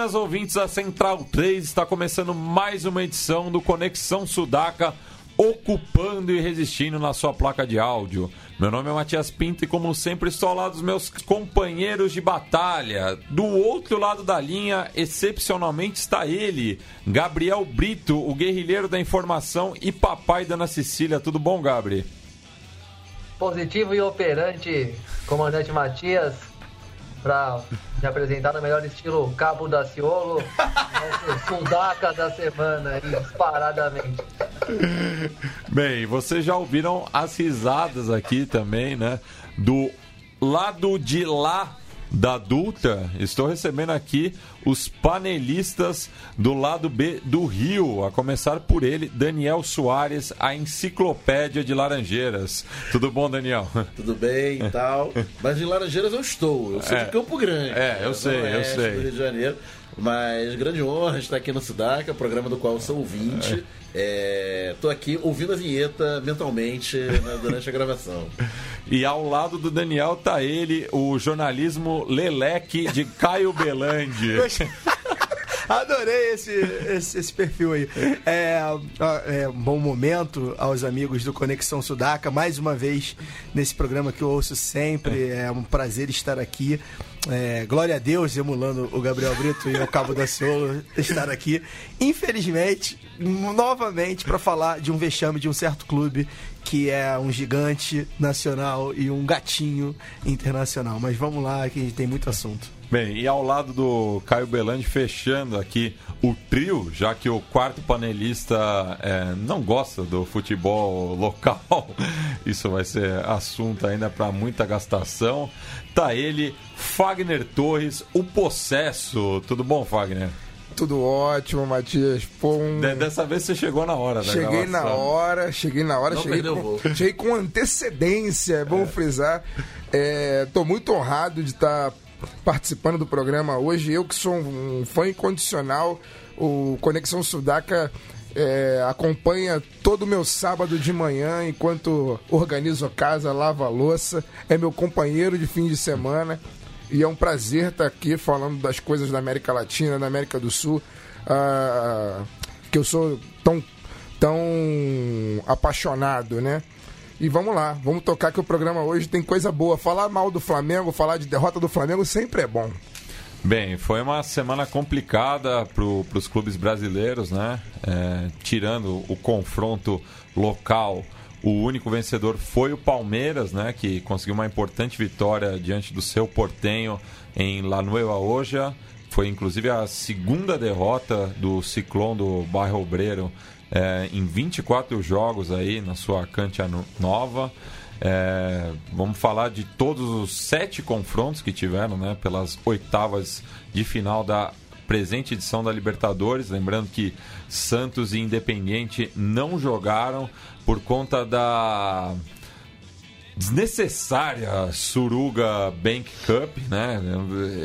Buenas ouvintes da Central 3, está começando mais uma edição do Conexão Sudaca, ocupando e resistindo na sua placa de áudio. Meu nome é Matias Pinto e, como sempre, estou ao lado dos meus companheiros de batalha. Do outro lado da linha, excepcionalmente, está ele, Gabriel Brito, o guerrilheiro da informação e papai da Ana Cecília. Tudo bom, Gabri? Positivo e operante, comandante Matias para me apresentar no melhor estilo Cabo da Ciolo, nosso sudaca da semana, disparadamente. Bem, vocês já ouviram as risadas aqui também, né? Do lado de lá da Dutra, estou recebendo aqui os panelistas do lado B do Rio, a começar por ele, Daniel Soares, a enciclopédia de Laranjeiras. Tudo bom, Daniel? Tudo bem e tal. Mas em Laranjeiras eu estou, eu sou é, de Campo Grande. É, eu sei, eu sei. Do Rio de Janeiro. Mas grande honra estar aqui no Sudaca, programa do qual sou ouvinte. Estou é, aqui ouvindo a vinheta mentalmente né, durante a gravação. E ao lado do Daniel tá ele, o jornalismo Leleque de Caio Belandi. Adorei esse, esse, esse, perfil aí. É, é, um bom momento aos amigos do Conexão Sudaca. Mais uma vez nesse programa que eu ouço sempre. É um prazer estar aqui. É, glória a Deus, emulando o Gabriel Brito e o Cabo da Ciolo, estar aqui. Infelizmente, novamente, para falar de um vexame de um certo clube que é um gigante nacional e um gatinho internacional. Mas vamos lá, que a gente tem muito assunto. Bem, e ao lado do Caio Belandi, fechando aqui o trio, já que o quarto panelista é, não gosta do futebol local, isso vai ser assunto ainda para muita gastação. Tá ele, Fagner Torres, o possesso. Tudo bom, Fagner? Tudo ótimo, Matias. Pô, um... Dessa vez você chegou na hora, né? Cheguei na hora, cheguei na hora, cheguei com, cheguei com antecedência, é bom é. frisar. É, tô muito honrado de estar tá participando do programa hoje. Eu que sou um fã incondicional, o Conexão Sudaca é, acompanha todo meu sábado de manhã enquanto organizo a casa, lavo a louça. É meu companheiro de fim de semana. E é um prazer estar aqui falando das coisas da América Latina, da América do Sul, uh, que eu sou tão, tão apaixonado, né? E vamos lá, vamos tocar que o programa hoje tem coisa boa. Falar mal do Flamengo, falar de derrota do Flamengo sempre é bom. Bem, foi uma semana complicada para os clubes brasileiros, né? É, tirando o confronto local, o único vencedor foi o Palmeiras, né? Que conseguiu uma importante vitória diante do seu Portenho em La Nueva Oja. Foi inclusive a segunda derrota do Ciclone do Bairro Obreiro é, em 24 jogos aí na sua Cantia Nova. É, vamos falar de todos os sete confrontos que tiveram né, pelas oitavas de final da presente edição da Libertadores. Lembrando que Santos e Independiente não jogaram por conta da desnecessária Suruga Bank Cup, né?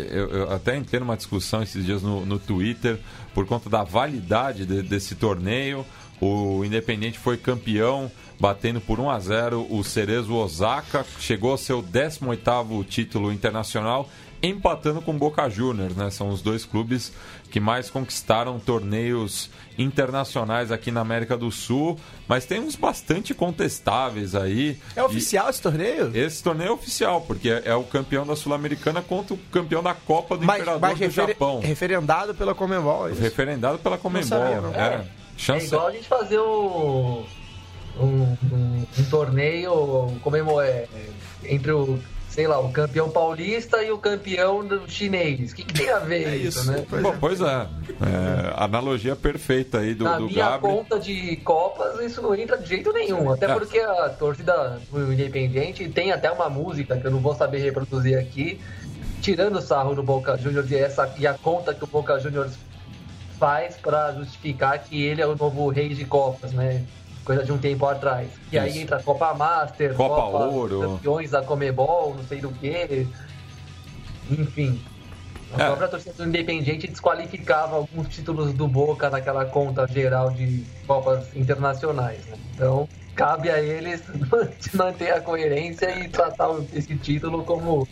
Eu, eu, até entrei numa discussão esses dias no, no Twitter por conta da validade de, desse torneio. O Independente foi campeão, batendo por 1 a 0 o Cerezo Osaka, chegou ao seu 18º título internacional, empatando com Boca Juniors, né? São os dois clubes que mais conquistaram torneios internacionais aqui na América do Sul, mas tem uns bastante contestáveis aí. É oficial esse torneio? Esse torneio é oficial, porque é, é o campeão da Sul-Americana contra o campeão da Copa do mas, Imperador mas do Japão. Referendado pela Comembol. É referendado pela Comembol. Sabia, é. é. Chance... é igual a gente fazer o, um, um, um torneio comemor, é, entre o sei lá, o campeão paulista e o campeão chinês. O que, que tem a ver é isso, isso, né? Pois, Bom, é. pois é. é. Analogia perfeita aí do, Na do minha conta de Copas, isso não entra de jeito nenhum. Até é. porque a torcida do Independiente tem até uma música que eu não vou saber reproduzir aqui, tirando o sarro do Boca Juniors e, essa, e a conta que o Boca Juniors faz para justificar que ele é o novo rei de Copas, né? Coisa de um tempo atrás. E Isso. aí entra Copa Master, Copa, Copa Ouro, campeões da Comebol, não sei do que. Enfim. A é. própria torcida do Independiente desqualificava alguns títulos do Boca naquela conta geral de Copas internacionais. Né? Então, cabe a eles manter a coerência e tratar esse título como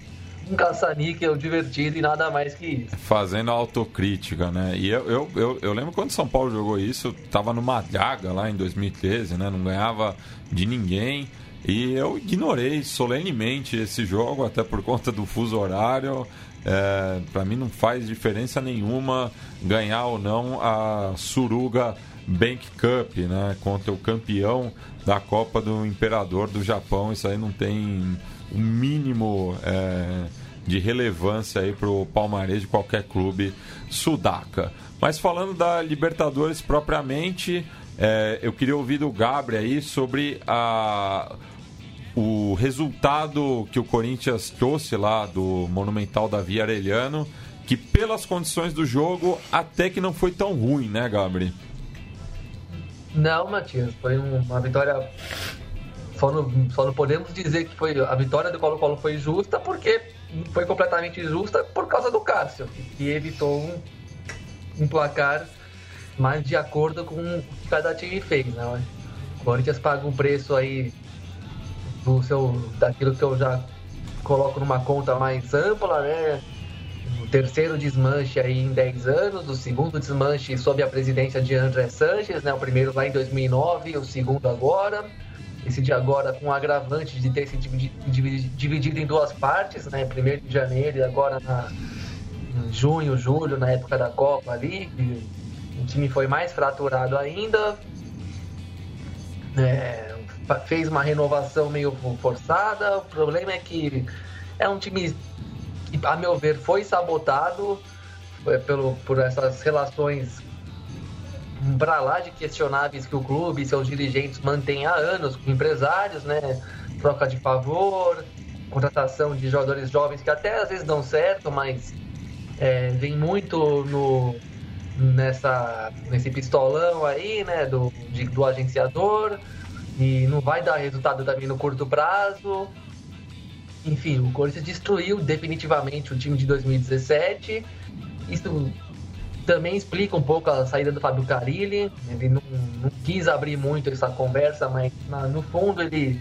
um caça-níquel divertido e nada mais que isso. Fazendo autocrítica, né? E eu, eu, eu, eu lembro quando São Paulo jogou isso, tava numa draga lá em 2013, né? Não ganhava de ninguém. E eu ignorei solenemente esse jogo, até por conta do fuso horário. É, para mim não faz diferença nenhuma ganhar ou não a Suruga Bank Cup, né? Contra o campeão da Copa do Imperador do Japão. Isso aí não tem o mínimo é, de relevância aí para o palmarès de qualquer clube sudaca. Mas falando da Libertadores propriamente, é, eu queria ouvir do Gabriel aí sobre a, o resultado que o Corinthians trouxe lá do Monumental da Via Arellano, que pelas condições do jogo até que não foi tão ruim, né, Gabriel? Não, Matias, foi uma vitória só não, só não podemos dizer que foi a vitória do Colo-Colo foi justa porque foi completamente justa por causa do Cássio, que evitou um, um placar mais de acordo com o que cada time fez, né? O Corinthians paga um preço aí do seu, daquilo que eu já coloco numa conta mais ampla, né? O terceiro desmanche aí em 10 anos, o segundo desmanche sob a presidência de André Sanches, né? O primeiro lá em 2009, o segundo agora esse de agora com o agravante de ter se dividido em duas partes, né? Primeiro de janeiro e agora na, em junho, julho, na época da Copa ali. o time foi mais fraturado ainda. É, fez uma renovação meio forçada. O problema é que é um time que, a meu ver, foi sabotado é, pelo, por essas relações para lá de questionáveis que o clube e seus dirigentes mantêm há anos com empresários, né? Troca de favor, contratação de jogadores jovens que até às vezes dão certo, mas é, vem muito no, nessa, nesse pistolão aí, né? Do, de, do agenciador e não vai dar resultado também no curto prazo. Enfim, o Corinthians destruiu definitivamente o time de 2017. Isso também explica um pouco a saída do Fábio Carilli. Ele não, não quis abrir muito essa conversa, mas na, no fundo ele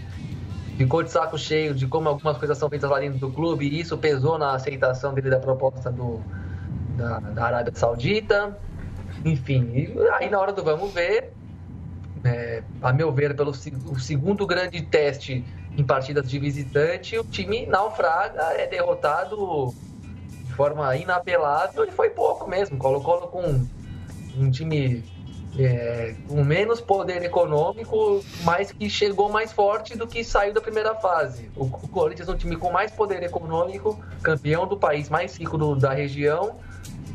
ficou de saco cheio de como algumas coisas são feitas lá dentro do clube e isso pesou na aceitação dele da proposta do, da, da Arábia Saudita. Enfim, aí na hora do vamos ver, é, a meu ver, pelo o segundo grande teste em partidas de visitante, o time naufraga, é derrotado de forma inapelável e foi pouco mesmo. Colo-Colo com um time é, com menos poder econômico, mas que chegou mais forte do que saiu da primeira fase. O, o Corinthians é um time com mais poder econômico, campeão do país mais rico do, da região,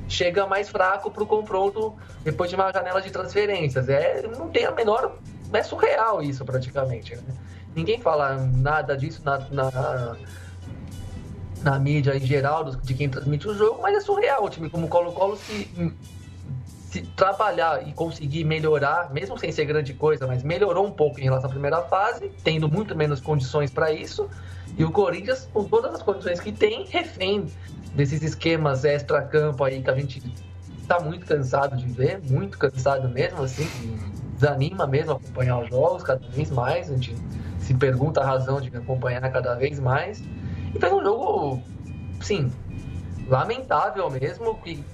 chega mais fraco para o confronto depois de uma janela de transferências. É, não tem a menor. É surreal isso praticamente. Né? Ninguém fala nada disso na, na na mídia em geral de quem transmite o jogo, mas é surreal o time como o Colo-Colo se, se trabalhar e conseguir melhorar, mesmo sem ser grande coisa, mas melhorou um pouco em relação à primeira fase, tendo muito menos condições para isso. E o Corinthians, com todas as condições que tem, refém desses esquemas extra-campo aí que a gente está muito cansado de ver, muito cansado mesmo, assim, desanima mesmo acompanhar os jogos cada vez mais. A gente se pergunta a razão de acompanhar cada vez mais. E fez um jogo, sim, lamentável mesmo. Que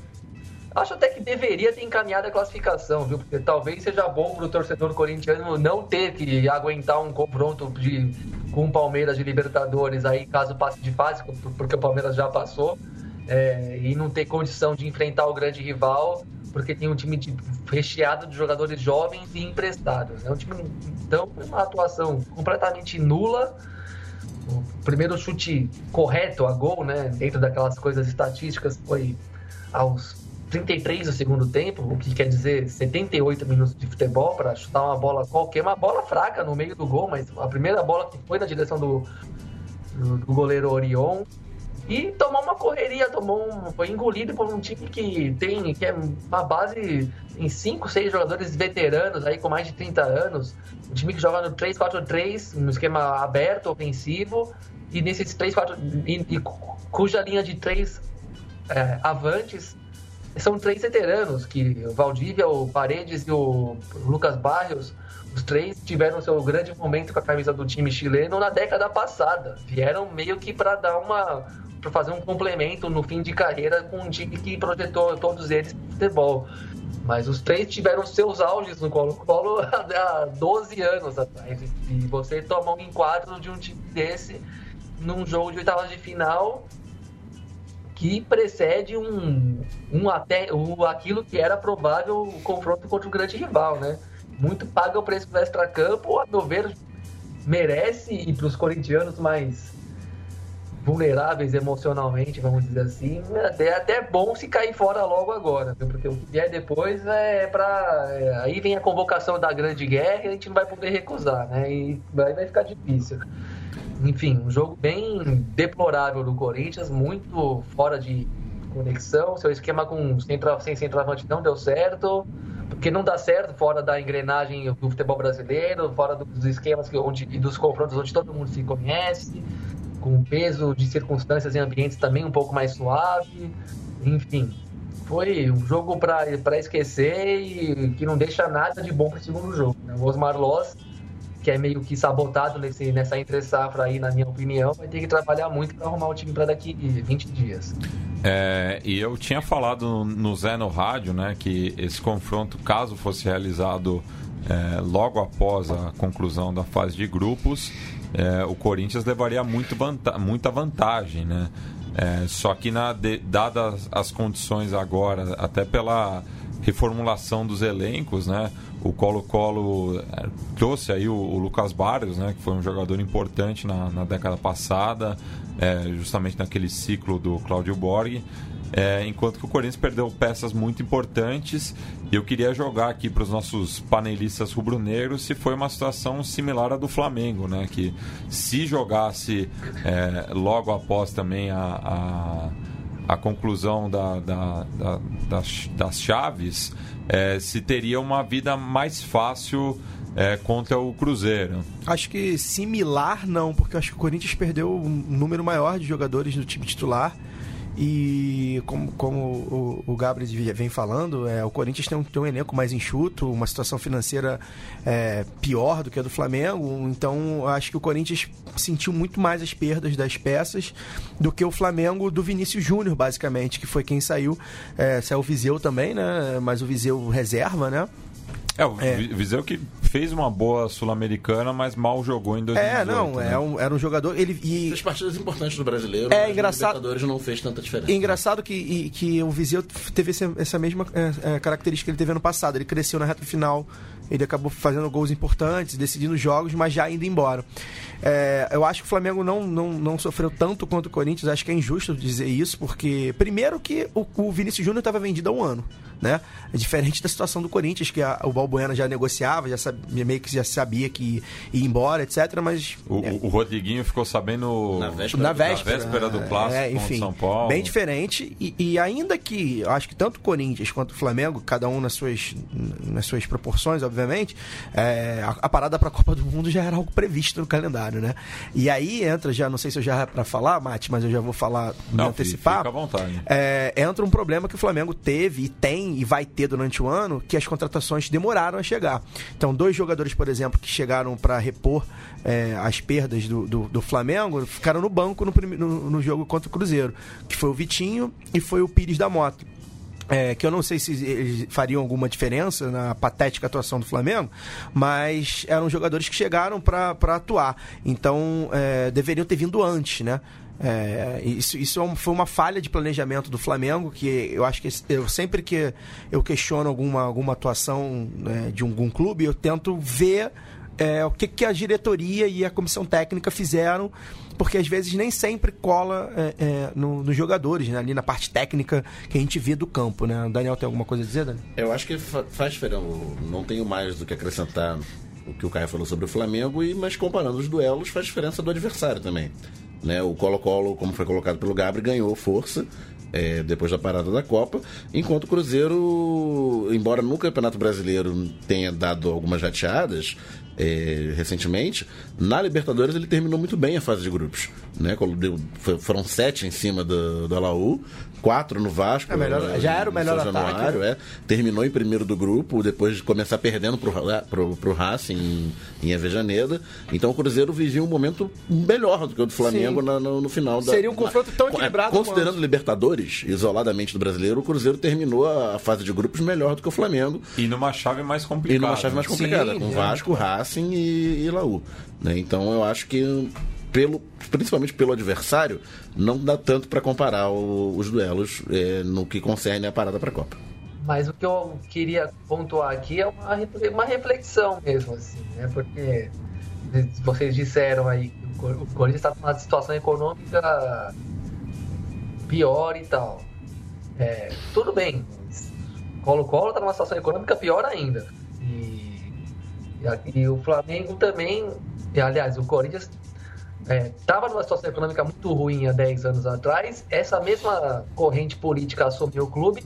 acho até que deveria ter encaminhado a classificação, viu? Porque talvez seja bom para o torcedor corintiano não ter que aguentar um confronto de, com o Palmeiras de Libertadores aí, caso passe de fase, porque o Palmeiras já passou, é, e não ter condição de enfrentar o grande rival, porque tem um time de, recheado de jogadores jovens e emprestados. É um time, então, uma atuação completamente nula o primeiro chute correto a gol, né, dentro daquelas coisas estatísticas, foi aos 33 do segundo tempo, o que quer dizer 78 minutos de futebol para chutar uma bola qualquer, uma bola fraca no meio do gol, mas a primeira bola que foi na direção do, do, do goleiro Orion e tomou uma correria, tomou um, foi engolido por um time que tem que é uma base em 5, 6 jogadores veteranos aí com mais de 30 anos, um time que joga no 3-4-3, um esquema aberto, ofensivo, e nesses 3, 4 e, e cuja linha de três é, avantes são três veteranos, que o Valdívia, o Paredes e o Lucas Barrios, os três tiveram seu grande momento com a camisa do time chileno na década passada. Vieram meio que para dar uma para fazer um complemento no fim de carreira com um time que projetou todos eles para futebol. Mas os três tiveram seus auges no Colo-Colo há 12 anos atrás. E você toma um enquadro de um time desse num jogo de oitavas de final que precede um, um até um, aquilo que era provável o confronto contra o grande rival, né? Muito paga o preço do extra-campo, a meu ver, merece, e para os corintianos mais vulneráveis emocionalmente, vamos dizer assim, é até bom se cair fora logo agora, porque o que vier depois é para é, aí vem a convocação da grande guerra e a gente não vai poder recusar, né? E aí vai ficar difícil. Enfim, um jogo bem deplorável do Corinthians, muito fora de conexão. Seu esquema com centro, sem centroavante não deu certo, porque não dá certo fora da engrenagem do futebol brasileiro, fora dos esquemas que, onde, e dos confrontos onde todo mundo se conhece, com peso de circunstâncias e ambientes também um pouco mais suave. Enfim, foi um jogo para esquecer e que não deixa nada de bom para o segundo jogo. Né? O Osmar Loss que é meio que sabotado nesse, nessa entre safra aí, na minha opinião, vai ter que trabalhar muito para arrumar o time para daqui 20 dias. É, e eu tinha falado no Zé no rádio, né, que esse confronto, caso fosse realizado é, logo após a conclusão da fase de grupos, é, o Corinthians levaria muito vanta muita vantagem, né? É, só que na, de, dadas as condições agora, até pela reformulação dos elencos, né? O Colo-Colo é, trouxe aí o, o, Lucas Barrios, né? Que foi um jogador importante na, na década passada, é, justamente naquele ciclo do Claudio Borg. É, enquanto que o Corinthians perdeu peças muito importantes. E eu queria jogar aqui para os nossos panelistas rubro-negros se foi uma situação similar à do Flamengo, né? Que se jogasse é, logo após também a, a a conclusão da, da, da, das, das, chaves, é, se teria uma vida mais fácil é, contra o Cruzeiro. Acho que similar não, porque acho que o Corinthians perdeu um número maior de jogadores do time titular e como, como o, o Gabriel vem falando, é, o Corinthians tem um, tem um elenco mais enxuto, uma situação financeira é, pior do que a do Flamengo. Então acho que o Corinthians sentiu muito mais as perdas das peças do que o Flamengo do Vinícius Júnior, basicamente, que foi quem saiu. É, saiu o Viseu também, né? Mas o Viseu reserva, né? É, o é. Viseu que fez uma boa Sul-Americana, mas mal jogou em 2018. É, não, né? é um, era um jogador. Ele, e... Fez partidas importantes do brasileiro, é, engraçado, não fez tanta diferença. É engraçado que, e, que o Viseu teve essa, essa mesma é, é, característica que ele teve ano passado. Ele cresceu na reta final, ele acabou fazendo gols importantes, decidindo jogos, mas já indo embora. É, eu acho que o Flamengo não, não, não sofreu tanto quanto o Corinthians, acho que é injusto dizer isso, porque, primeiro, que o, o Vinícius Júnior estava vendido há um ano. Né? É diferente da situação do Corinthians, que a, o Balbuena já negociava, já sabia, meio que já sabia que ia embora, etc. Mas. O, é, o Rodriguinho ficou sabendo na véspera, na véspera, na véspera do clássico é, enfim, São Paulo. Bem diferente. E, e, ainda que acho que tanto o Corinthians quanto o Flamengo, cada um nas suas, nas suas proporções, obviamente, é, a, a, parada para a Copa do Mundo já era algo previsto no calendário, né? E aí entra, já não sei se eu já é para falar, Mate, mas eu já vou falar, não, antecipar. Fica à vontade. É, entra um problema que o Flamengo teve e tem e vai ter durante o ano, que as contratações demoraram a chegar. Então, dois jogadores, por exemplo, que chegaram para repor é, as perdas do, do, do, Flamengo, ficaram no banco no, no, no jogo contra o Cruzeiro, que foi o Vitinho e foi o Pires da Moto. É, que eu não sei se eles fariam alguma diferença na patética atuação do Flamengo, mas eram jogadores que chegaram para atuar. Então, é, deveriam ter vindo antes, né? É, isso isso é foi uma falha de planejamento do Flamengo, que eu acho que eu sempre que eu questiono alguma, alguma atuação né, de algum clube, eu tento ver é, o que, que a diretoria e a comissão técnica fizeram, porque às vezes nem sempre cola é, é, no, nos jogadores, né, ali na parte técnica que a gente vê do campo. Né? O Daniel tem alguma coisa a dizer, Daniel? Eu acho que faz diferença. Não tenho mais do que acrescentar o que o Caio falou sobre o Flamengo, e mas comparando os duelos faz diferença do adversário também. Né? O Colo-Colo, como foi colocado pelo Gabri, ganhou força é, depois da parada da Copa, enquanto o Cruzeiro, embora no Campeonato Brasileiro tenha dado algumas jateadas, é, recentemente, na Libertadores ele terminou muito bem a fase de grupos. Né? Foram sete em cima do, do Alaú, quatro no Vasco. É melhor, já era o melhor Januário, ataque. É, terminou em primeiro do grupo, depois de começar perdendo pro, pro, pro Racing em, em Avejaneda. Então o Cruzeiro vivia um momento melhor do que o do Flamengo no, no, no, final da. Seria um confronto tão equilibrado. Considerando Libertadores, isoladamente do brasileiro, o Cruzeiro terminou a, a, fase de grupos melhor do que o Flamengo. E numa chave mais complicada. E numa chave mais complicada, Sim, com é. Vasco, Racing e, e Laú. Né? Então eu acho que pelo, principalmente pelo adversário, não dá tanto para comparar o, os duelos é, no que concerne a parada para a Copa. Mas o que eu queria pontuar aqui é uma, uma reflexão mesmo, assim, né? Porque vocês disseram aí que o Corinthians está numa situação econômica pior e tal. É, tudo bem, Colo-Colo está numa situação econômica pior ainda. E, e, e o Flamengo também, e, aliás, o Corinthians estava é, numa situação econômica muito ruim há 10 anos atrás. Essa mesma corrente política assumiu o clube,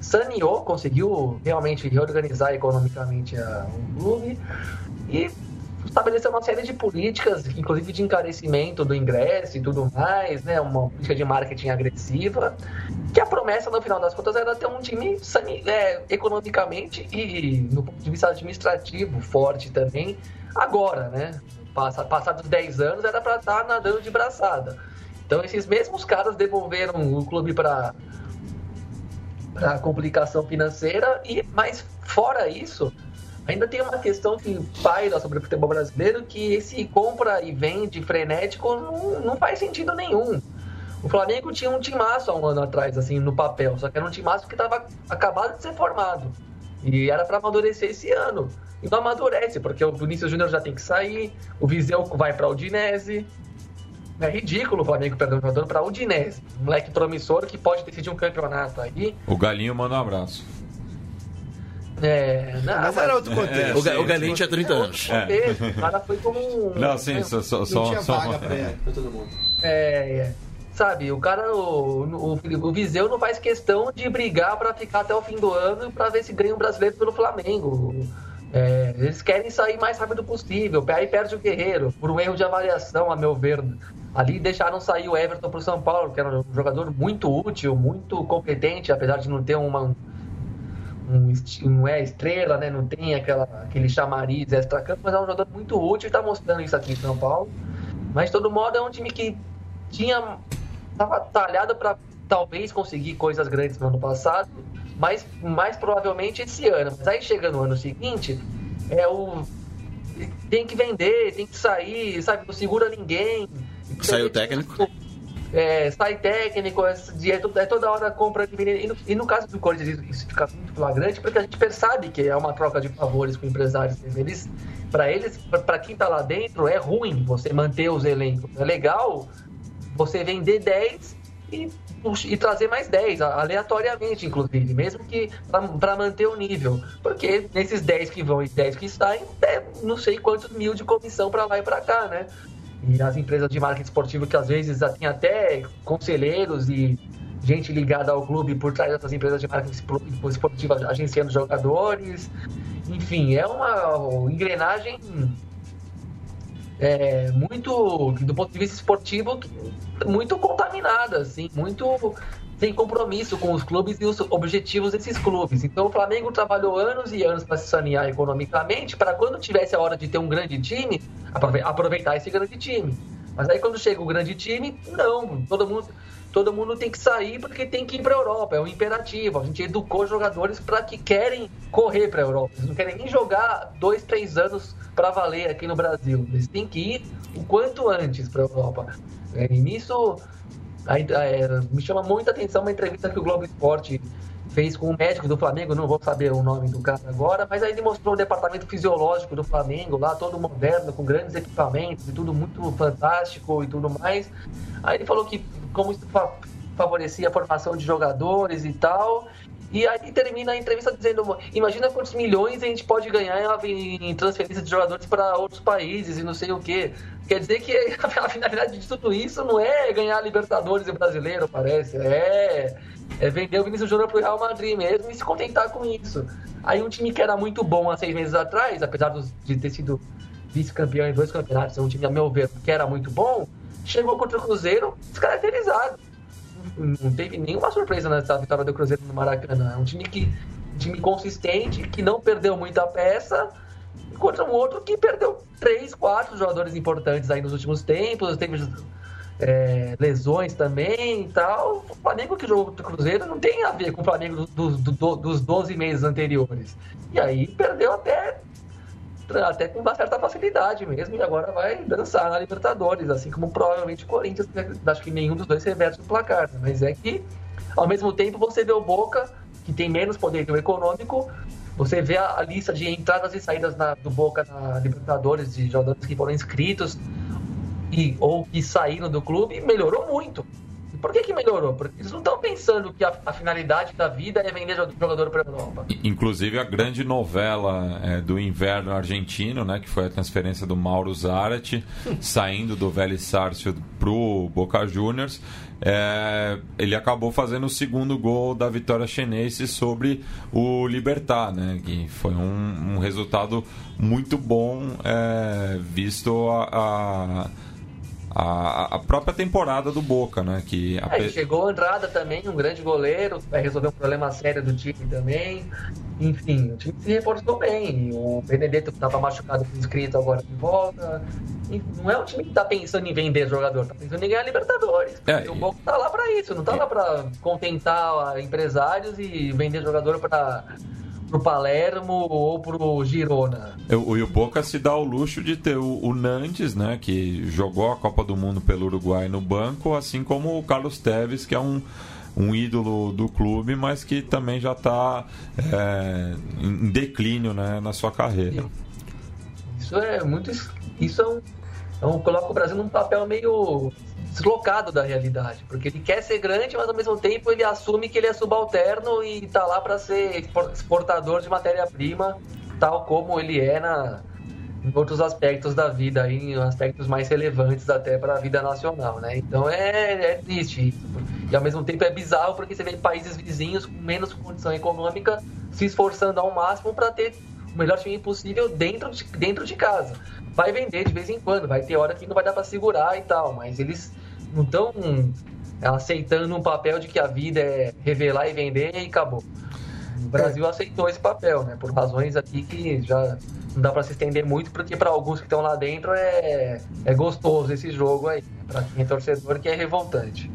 saneou, conseguiu realmente reorganizar economicamente a, o clube e estabeleceu uma série de políticas, inclusive de encarecimento do ingresso e tudo mais, né? Uma política de marketing agressiva, que a promessa, no final das contas, era ter um time é, economicamente e, no ponto de vista administrativo, forte também, agora, né? Passados 10 anos, era para estar tá nadando de braçada. Então, esses mesmos caras devolveram o clube para a complicação financeira, e mas fora isso, ainda tem uma questão que paira sobre o futebol brasileiro, que esse compra e vende frenético não, não faz sentido nenhum. O Flamengo tinha um timaço há um ano atrás, assim, no papel, só que era um timaço que estava acabado de ser formado. E era para amadurecer esse ano. E não amadurece, porque o Vinícius Júnior já tem que sair, o Viseu vai para o Udinese. É ridículo o Flamengo perder um jogador para o Udinese. Um moleque promissor que pode decidir um campeonato aí. O Galinho manda um abraço. É, não, mas, era outro contexto. É, o, sim, o Galinho tinha 30 anos. É. O cara foi como um. Não, sim, só. só, só, tinha só vaga pra, pra todo mundo. É, é. Sabe, o cara, o, o, o Viseu não faz questão de brigar para ficar até o fim do ano para ver se ganha um brasileiro pelo Flamengo. É, eles querem sair mais rápido possível. Aí perde o Guerreiro, por um erro de avaliação, a meu ver. Ali deixaram sair o Everton para o São Paulo, que era um jogador muito útil, muito competente, apesar de não ter uma. Um, não é estrela, né? não tem aquela, aquele chamariz extra-campo, mas é um jogador muito útil e está mostrando isso aqui em São Paulo. Mas, de todo modo, é um time que tinha. Estava talhado para talvez conseguir coisas grandes no ano passado mas mais provavelmente esse ano. Mas aí chega no ano seguinte, é o. Tem que vender, tem que sair, sabe? Não segura ninguém. Sai o técnico? É, sai técnico, é, é toda hora compra de e no, e no caso do Corinthians isso fica muito flagrante porque a gente percebe que é uma troca de favores com empresários. Eles, para eles, para quem tá lá dentro, é ruim você manter os elencos. É legal você vender 10 e e trazer mais 10, aleatoriamente, inclusive, mesmo que para manter o nível. Porque nesses 10 que vão e 10 que saem, é não sei quantos mil de comissão para lá e para cá, né? E as empresas de marketing esportivo que às vezes têm até conselheiros e gente ligada ao clube por trás dessas empresas de marketing esportivo agenciando jogadores. Enfim, é uma engrenagem é, muito, do ponto de vista esportivo, muito contaminada, assim, muito sem compromisso com os clubes e os objetivos desses clubes. Então o Flamengo trabalhou anos e anos para se sanear economicamente, para quando tivesse a hora de ter um grande time, aproveitar esse grande time. Mas aí quando chega o grande time, não, todo mundo todo mundo tem que sair porque tem que ir para a Europa, é um imperativo. A gente educou jogadores para que querem correr para a Europa, eles não querem nem jogar dois, três anos para valer aqui no Brasil. Eles têm que ir o quanto antes para a Europa. É, e nisso aí, é, me chama muita atenção uma entrevista que o Globo Esporte fez com o médico do Flamengo, não vou saber o nome do cara agora, mas aí ele mostrou o departamento fisiológico do Flamengo lá, todo moderno, com grandes equipamentos e tudo muito fantástico e tudo mais. Aí ele falou que como isso favorecia a formação de jogadores e tal, E aí termina a entrevista dizendo: imagina quantos milhões a gente pode ganhar em transferência de jogadores para outros países e não sei o quê. Quer dizer que a finalidade de tudo isso não é ganhar Libertadores e brasileiro, parece. É, é vender o Vinícius Júnior para o Real Madrid mesmo e se contentar com isso. Aí um time que era muito bom há seis meses atrás, apesar de ter sido vice-campeão em dois campeonatos, é um time, a meu ver, que era muito bom, chegou contra o Cruzeiro descaracterizado. Não teve nenhuma surpresa nessa vitória do Cruzeiro no Maracanã. É um time que time consistente, que não perdeu muita peça, contra um outro que perdeu três, quatro jogadores importantes aí nos últimos tempos, teve é, lesões também e tal. O Flamengo que jogou contra o Cruzeiro não tem a ver com o Flamengo do, do, do, dos 12 meses anteriores. E aí perdeu até até com uma certa facilidade mesmo, e agora vai dançar na Libertadores, assim como provavelmente o Corinthians, né? acho que nenhum dos dois reverte no placar, né? mas é que ao mesmo tempo você vê o Boca, que tem menos poder econômico, você vê a, lista de entradas e saídas na, do Boca na Libertadores de jogadores que foram inscritos e, ou que saíram do clube, melhorou muito. Por que, que melhorou? Porque eles não estão pensando que a, a, finalidade da vida é vender jogador para a Europa. Inclusive a grande novela é, do inverno argentino, né, que foi a transferência do Mauro Zarate, saindo do Vélez Sarsfield para o Boca Juniors. É, ele acabou fazendo o segundo gol da vitória chinesa sobre o Libertar, né? Que foi um, um resultado muito bom, é, visto a, a a, a própria temporada do Boca, né? Que a... é, chegou o Andrada também, um grande goleiro, vai resolver um problema sério do time também. Enfim, o time se reforçou bem. O Benedetto estava machucado foi inscrito agora de volta. E não é um time que está pensando em vender jogador, está pensando em ganhar Libertadores. É, o Boca está lá para isso, não está lá para contentar empresários e vender jogador para pro Palermo ou pro Girona. O, o Boca se dá o luxo de ter o, o, Nantes, né, que jogou a Copa do Mundo pelo Uruguai no banco, assim como o Carlos Teves, que é um um ídolo do clube, mas que também já está é, em declínio né, na sua carreira. Isso é muito. Isso é um, é um, coloca o Brasil num papel meio deslocado da realidade, porque ele quer ser grande, mas ao mesmo tempo ele assume que ele é subalterno e está lá para ser exportador de matéria-prima, tal como ele é na, em outros aspectos da vida, em aspectos mais relevantes até para a vida nacional, né? Então é, é triste isso. E ao mesmo tempo é bizarro porque você vê países vizinhos com menos condição econômica se esforçando ao máximo para ter o melhor time possível dentro de, dentro de casa. Vai vender de vez em quando, vai ter hora que não vai dar para segurar e tal, mas eles não estão aceitando um papel de que a vida é revelar e vender e acabou. O Brasil é. aceitou esse papel, né? Por razões aqui que já não dá para se estender muito, porque para alguns que estão lá dentro é, é gostoso esse jogo aí. Para quem é torcedor que é revoltante.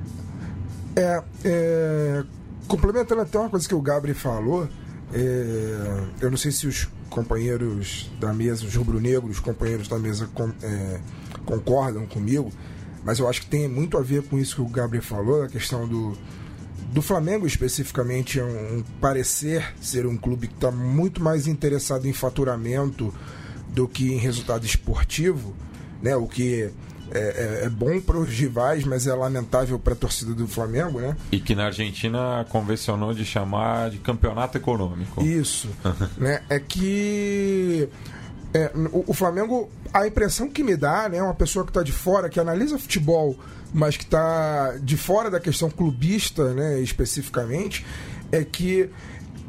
É, é, complementando até uma coisa que o Gabri falou, é, eu não sei se os companheiros da mesa, os rubro-negros, companheiros da mesa com, é, concordam comigo, mas eu acho que tem muito a ver com isso que o Gabriel falou, a questão do, do Flamengo especificamente, é um, um parecer ser um clube que está muito mais interessado em faturamento do que em resultado esportivo, né? o que é, é, é bom para os rivais, mas é lamentável para a torcida do Flamengo, né? E que na Argentina convencionou de chamar de campeonato econômico. Isso, né? É que é, o, o, Flamengo, a impressão que me dá, né, uma pessoa que está de fora, que analisa futebol, mas que está de fora da questão clubista, né, especificamente, é que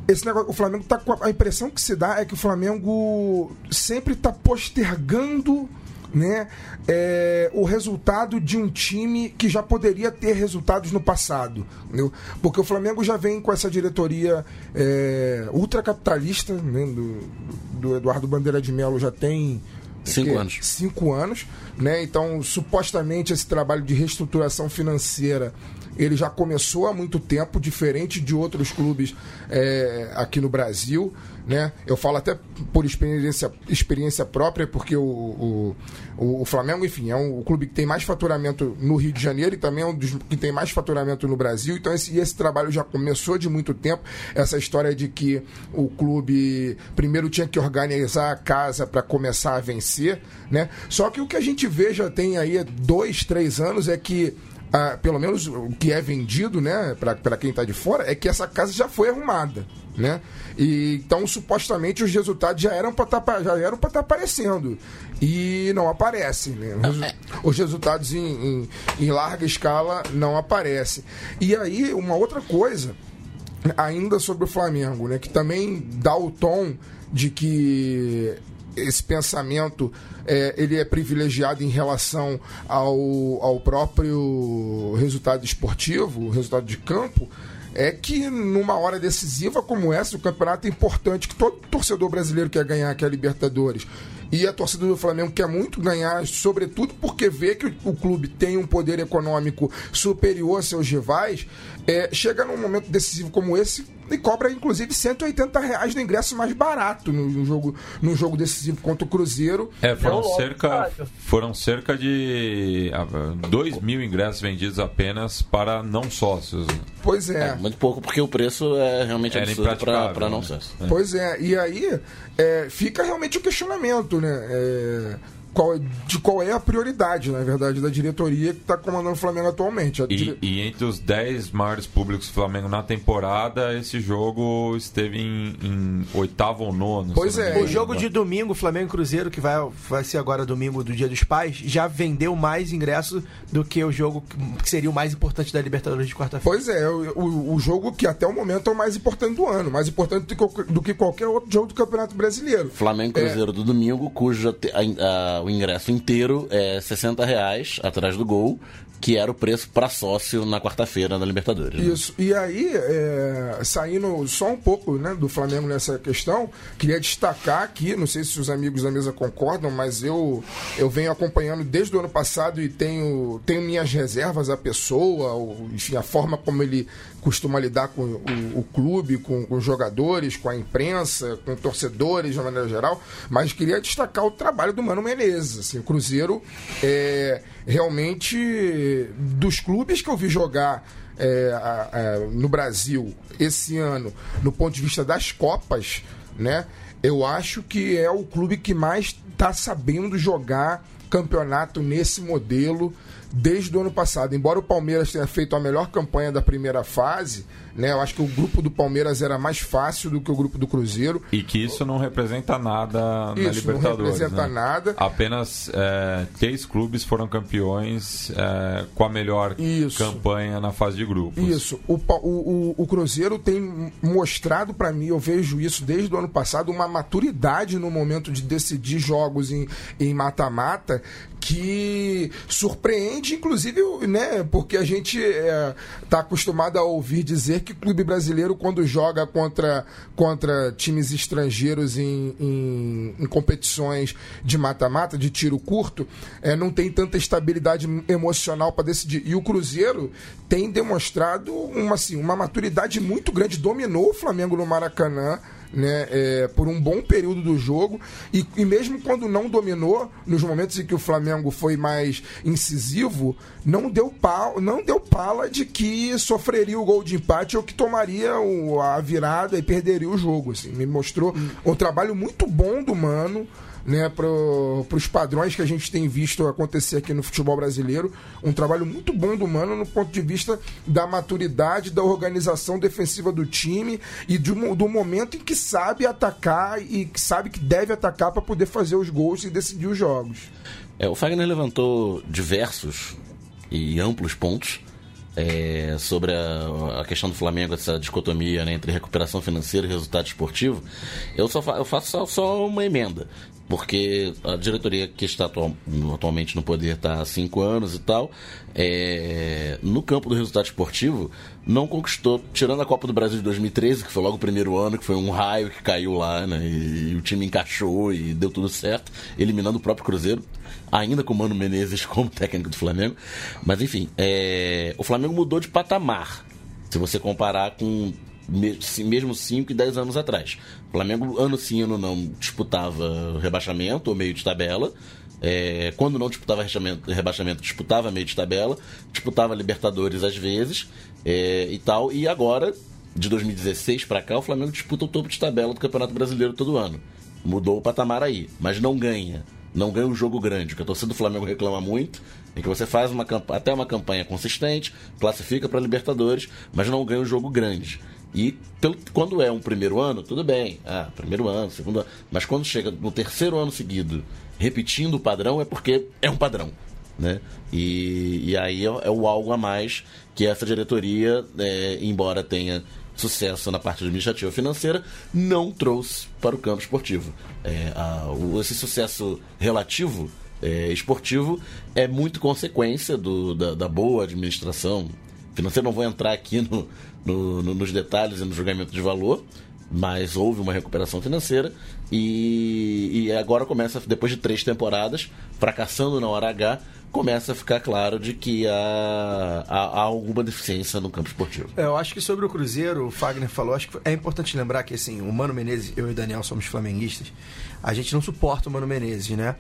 esse negócio, o Flamengo tá a, a impressão que se dá é que o Flamengo sempre está postergando né, é, o resultado de um time que já poderia ter resultados no passado. Entendeu? Porque o Flamengo já vem com essa diretoria é, ultracapitalista né, do, do Eduardo Bandeira de Mello já tem Cinco que, anos. Cinco anos, né? Então, supostamente, esse trabalho de reestruturação financeira ele já começou há muito tempo, diferente de outros clubes é, aqui no Brasil. Né? Eu falo até por experiência, experiência própria, porque o, o, o Flamengo, enfim, é um, o clube que tem mais faturamento no Rio de Janeiro e também é um dos que tem mais faturamento no Brasil. Então, esse, esse trabalho já começou de muito tempo. Essa história de que o clube primeiro tinha que organizar a casa para começar a vencer. Né? Só que o que a gente vê já tem aí dois, três anos é que ah, pelo menos o que é vendido, né, para quem está de fora, é que essa casa já foi arrumada, né? E, então, supostamente, os resultados já eram para tá, já eram para estar tá aparecendo e não aparecem, né? Os, é. os resultados em, em, em larga escala não aparecem. E aí, uma outra coisa, ainda sobre o Flamengo, né, que também dá o tom de que esse pensamento é, ele é privilegiado em relação ao, ao próprio resultado esportivo, resultado de campo, é que numa hora decisiva como essa, o campeonato é importante, que todo torcedor brasileiro quer ganhar, que é a Libertadores. E a torcida do Flamengo quer muito ganhar, sobretudo porque vê que o clube tem um poder econômico superior a seus rivais. É, chega num momento decisivo como esse, e cobra inclusive 180 reais no ingresso mais barato no, jogo, no jogo decisivo contra o Cruzeiro. É, foram, cerca, foram cerca de 2 ah, mil ingressos vendidos apenas para não sócios. Pois é. é muito pouco, porque o preço é realmente Era absurdo para não né? sócios. É. Pois é, e aí é, fica realmente o questionamento, né? É, qual, de qual é a prioridade, na verdade, da diretoria que está comandando o Flamengo atualmente. E, dire... e, entre os 10 maiores públicos do Flamengo na temporada, esse jogo esteve em, em oitavo ou nono. Pois é, o jogo de domingo, Flamengo Cruzeiro, que vai, vai ser agora domingo do Dia dos Pais, já vendeu mais ingressos do que o jogo que seria o mais importante da Libertadores de quarta-feira. Pois é, o, o, o, jogo que até o momento é o mais importante do ano, mais importante do que, do que qualquer outro jogo do Campeonato Brasileiro. Flamengo Cruzeiro é... do domingo, cuja a, a, ingresso inteiro é 60 reais atrás do gol que era o preço para sócio na quarta-feira na Libertadores. Né? Isso. E aí, é, saindo só um pouco né, do Flamengo nessa questão, queria destacar aqui, não sei se os amigos da mesa concordam, mas eu, eu venho acompanhando desde o ano passado e tenho, tenho minhas reservas à pessoa, ou, enfim, a forma como ele costuma lidar com o, o clube, com, com os jogadores, com a imprensa, com torcedores de uma maneira geral, mas queria destacar o trabalho do Mano Menezes. Assim, o Cruzeiro é realmente dos clubes que eu vi jogar é, a, a, no Brasil esse ano, no ponto de vista das Copas, né? Eu acho que é o clube que mais está sabendo jogar campeonato nesse modelo desde o ano passado. Embora o Palmeiras tenha feito a melhor campanha da primeira fase, né? Eu acho que o grupo do Palmeiras era mais fácil do que o grupo do Cruzeiro. E que isso não representa nada isso, na Libertadores. Não representa né? nada. Apenas é, três clubes foram campeões é, com a melhor isso. campanha na fase de grupos. Isso. O, o, o Cruzeiro tem mostrado para mim, eu vejo isso desde o ano passado, uma maturidade no momento de decidir jogos em mata-mata que surpreende, inclusive, né, porque a gente está é, tá acostumado a ouvir dizer que clube brasileiro, quando joga contra, contra times estrangeiros em, em, em competições de mata-mata, de tiro curto, é, não tem tanta estabilidade emocional para decidir. E o Cruzeiro tem demonstrado uma, assim, uma maturidade muito grande, dominou o Flamengo no Maracanã né, é, por um bom período do jogo e, e, mesmo quando não dominou, nos momentos em que o Flamengo foi mais incisivo, não deu pau, não deu pala de que sofreria o gol de empate ou que tomaria o, a virada e perderia o jogo. Assim. Me mostrou um trabalho muito bom do Mano né, para os padrões que a gente tem visto acontecer aqui no futebol brasileiro. Um trabalho muito bom do Mano no ponto de vista da maturidade, da organização defensiva do time e do, do momento em que sabe atacar e que sabe que deve atacar para poder fazer os gols e decidir os jogos. É, o Fagner levantou diversos e amplos pontos é, sobre a, a, questão do Flamengo, essa dicotomia né, entre recuperação financeira e resultado esportivo, eu só fa eu faço só, só, uma emenda porque a diretoria que está atual, atualmente no poder está há cinco anos e tal, é, no campo do resultado esportivo, não conquistou, tirando a Copa do Brasil de 2013, que foi logo o primeiro ano, que foi um raio que caiu lá, né, e, e o time encaixou e deu tudo certo, eliminando o próprio Cruzeiro, ainda com o Mano Menezes como técnico do Flamengo. Mas enfim, é, o Flamengo mudou de patamar. Se você comparar com mesmo 5 e 10 anos atrás. O Flamengo, ano sim, ano não, disputava rebaixamento ou meio de tabela. É, quando não disputava rebaixamento, rebaixamento, disputava meio de tabela, disputava Libertadores às vezes é, e tal. E agora, de 2016 para cá, o Flamengo disputa o topo de tabela do Campeonato Brasileiro todo ano. Mudou o patamar aí, mas não ganha. Não ganha um jogo grande. Que a torcida do Flamengo reclama muito em que você faz uma até uma campanha consistente, classifica para Libertadores, mas não ganha um jogo grande. E pelo, quando é um primeiro ano, tudo bem. Ah, primeiro ano, segundo ano. Mas quando chega no terceiro ano seguido, repetindo o padrão, é porque é um padrão. Né? E, e aí é, é o algo a mais que essa diretoria, é, embora tenha sucesso na parte administrativa financeira, não trouxe para o campo esportivo. É, a, o, esse sucesso relativo é, esportivo é muito consequência do, da, da, boa administração financeira. Não vou entrar aqui no, no, no, nos detalhes e no julgamento de valor, mas houve uma recuperação financeira e, e agora começa, depois de três temporadas, fracassando na hora H, começa a ficar claro de que há, há, há, alguma deficiência no campo esportivo. É, eu acho que sobre o Cruzeiro, o Fagner falou, acho que é importante lembrar que assim, o Mano Menezes, eu e o Daniel somos flamenguistas, a gente não suporta o Mano Menezes, né?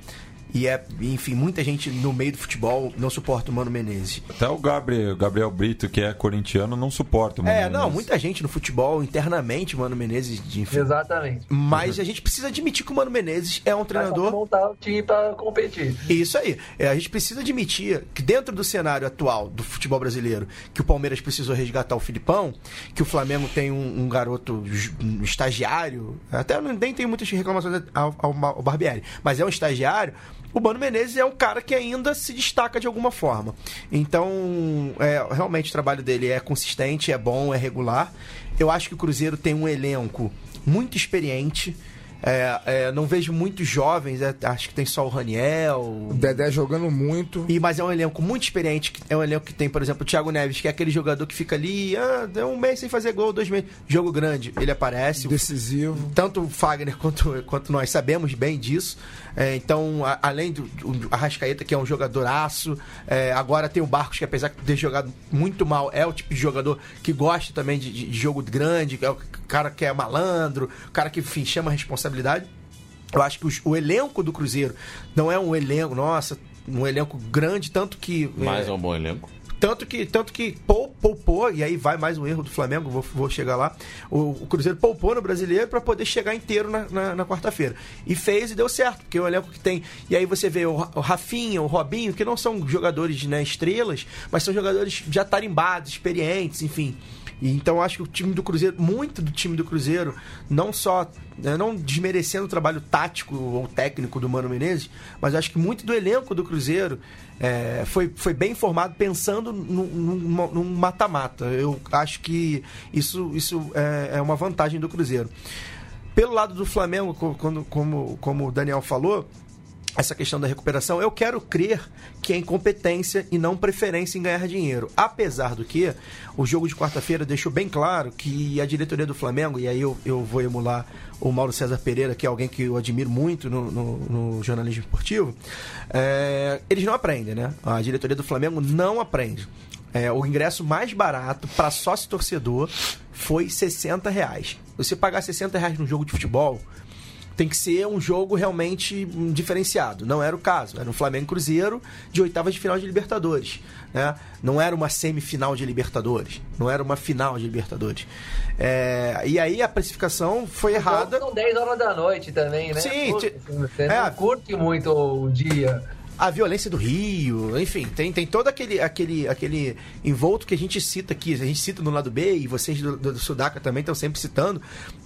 E é, enfim, muita gente no meio do futebol não suporta o Mano Menezes. Até o Gabriel, Gabriel Brito, que é corintiano, não suporta o Mano É, Menezes. não, muita gente no futebol, internamente, o Mano Menezes, enfim. Exatamente. Mas a gente precisa admitir que o Mano Menezes é um treinador. montar o time para competir. Isso aí. É, a gente precisa admitir que dentro do cenário atual do futebol brasileiro, que o Palmeiras precisou resgatar o Filipão, que o Flamengo tem um, um garoto um estagiário, até nem tem muitas reclamações ao, ao, ao Barbieri, mas é um estagiário o Mano Menezes é um cara que ainda se destaca de alguma forma. Então, é, realmente o trabalho dele é consistente, é bom, é regular. Eu acho que o Cruzeiro tem um elenco muito experiente. É, é, não vejo muitos jovens, é, acho que tem só o Raniel. O Dedé jogando muito. E, mas é um elenco muito experiente. É um elenco que tem, por exemplo, o Thiago Neves, que é aquele jogador que fica ali, ah, deu um mês sem fazer gol, dois meses. Jogo grande, ele aparece. Decisivo. Tanto o Fagner quanto, quanto nós sabemos bem disso. É, então, a, além do, do Arrascaeta, que é um jogadoraço, é, agora tem o Barcos, que apesar de ter jogado muito mal, é o tipo de jogador que gosta também de, de jogo grande, é o cara que é malandro, o cara que, enfim, chama a responsabilidade. Eu acho que os, o elenco do Cruzeiro não é um elenco, nossa, um elenco grande, tanto que. Mas é, é um bom elenco. Tanto que, tanto que poupou, e aí vai mais um erro do Flamengo, vou, vou chegar lá. O, o, Cruzeiro poupou no brasileiro para poder chegar inteiro na, na, na quarta-feira. E fez e deu certo, porque um elenco que tem. E aí você vê o, o Rafinha, o Robinho, que não são jogadores né, estrelas, mas são jogadores já tarimbados, experientes, enfim. Então acho que o time do Cruzeiro, muito do time do Cruzeiro, não só né, não desmerecendo o trabalho tático ou técnico do Mano Menezes, mas acho que muito do elenco do Cruzeiro é, foi, foi bem formado pensando num mata-mata. Eu acho que isso, isso é, é, uma vantagem do Cruzeiro. Pelo lado do Flamengo, como, como, como o Daniel falou, essa questão da recuperação, eu quero crer que é incompetência e não preferência em ganhar dinheiro. Apesar do que, o jogo de quarta-feira deixou bem claro que a diretoria do Flamengo, e aí eu, eu vou emular o Mauro César Pereira, que é alguém que eu admiro muito no, no, no jornalismo esportivo, é, eles não aprendem, né? A diretoria do Flamengo não aprende. É, o ingresso mais barato para sócio torcedor foi 60 reais. Você pagar 60 reais num jogo de futebol tem que ser um jogo realmente diferenciado. Não era o caso. Era um Flamengo Cruzeiro de oitavas de final de Libertadores. Né? Não era uma semifinal de Libertadores. Não era uma final de Libertadores. É, e aí a precificação foi errada. São 10 horas da noite também, né? Sim. Curte, você é, não curte muito o dia a violência do Rio, enfim, tem, tem todo aquele, aquele, aquele envolto que a gente cita aqui, a gente cita no lado B e vocês do, do Sudaca também estão sempre citando.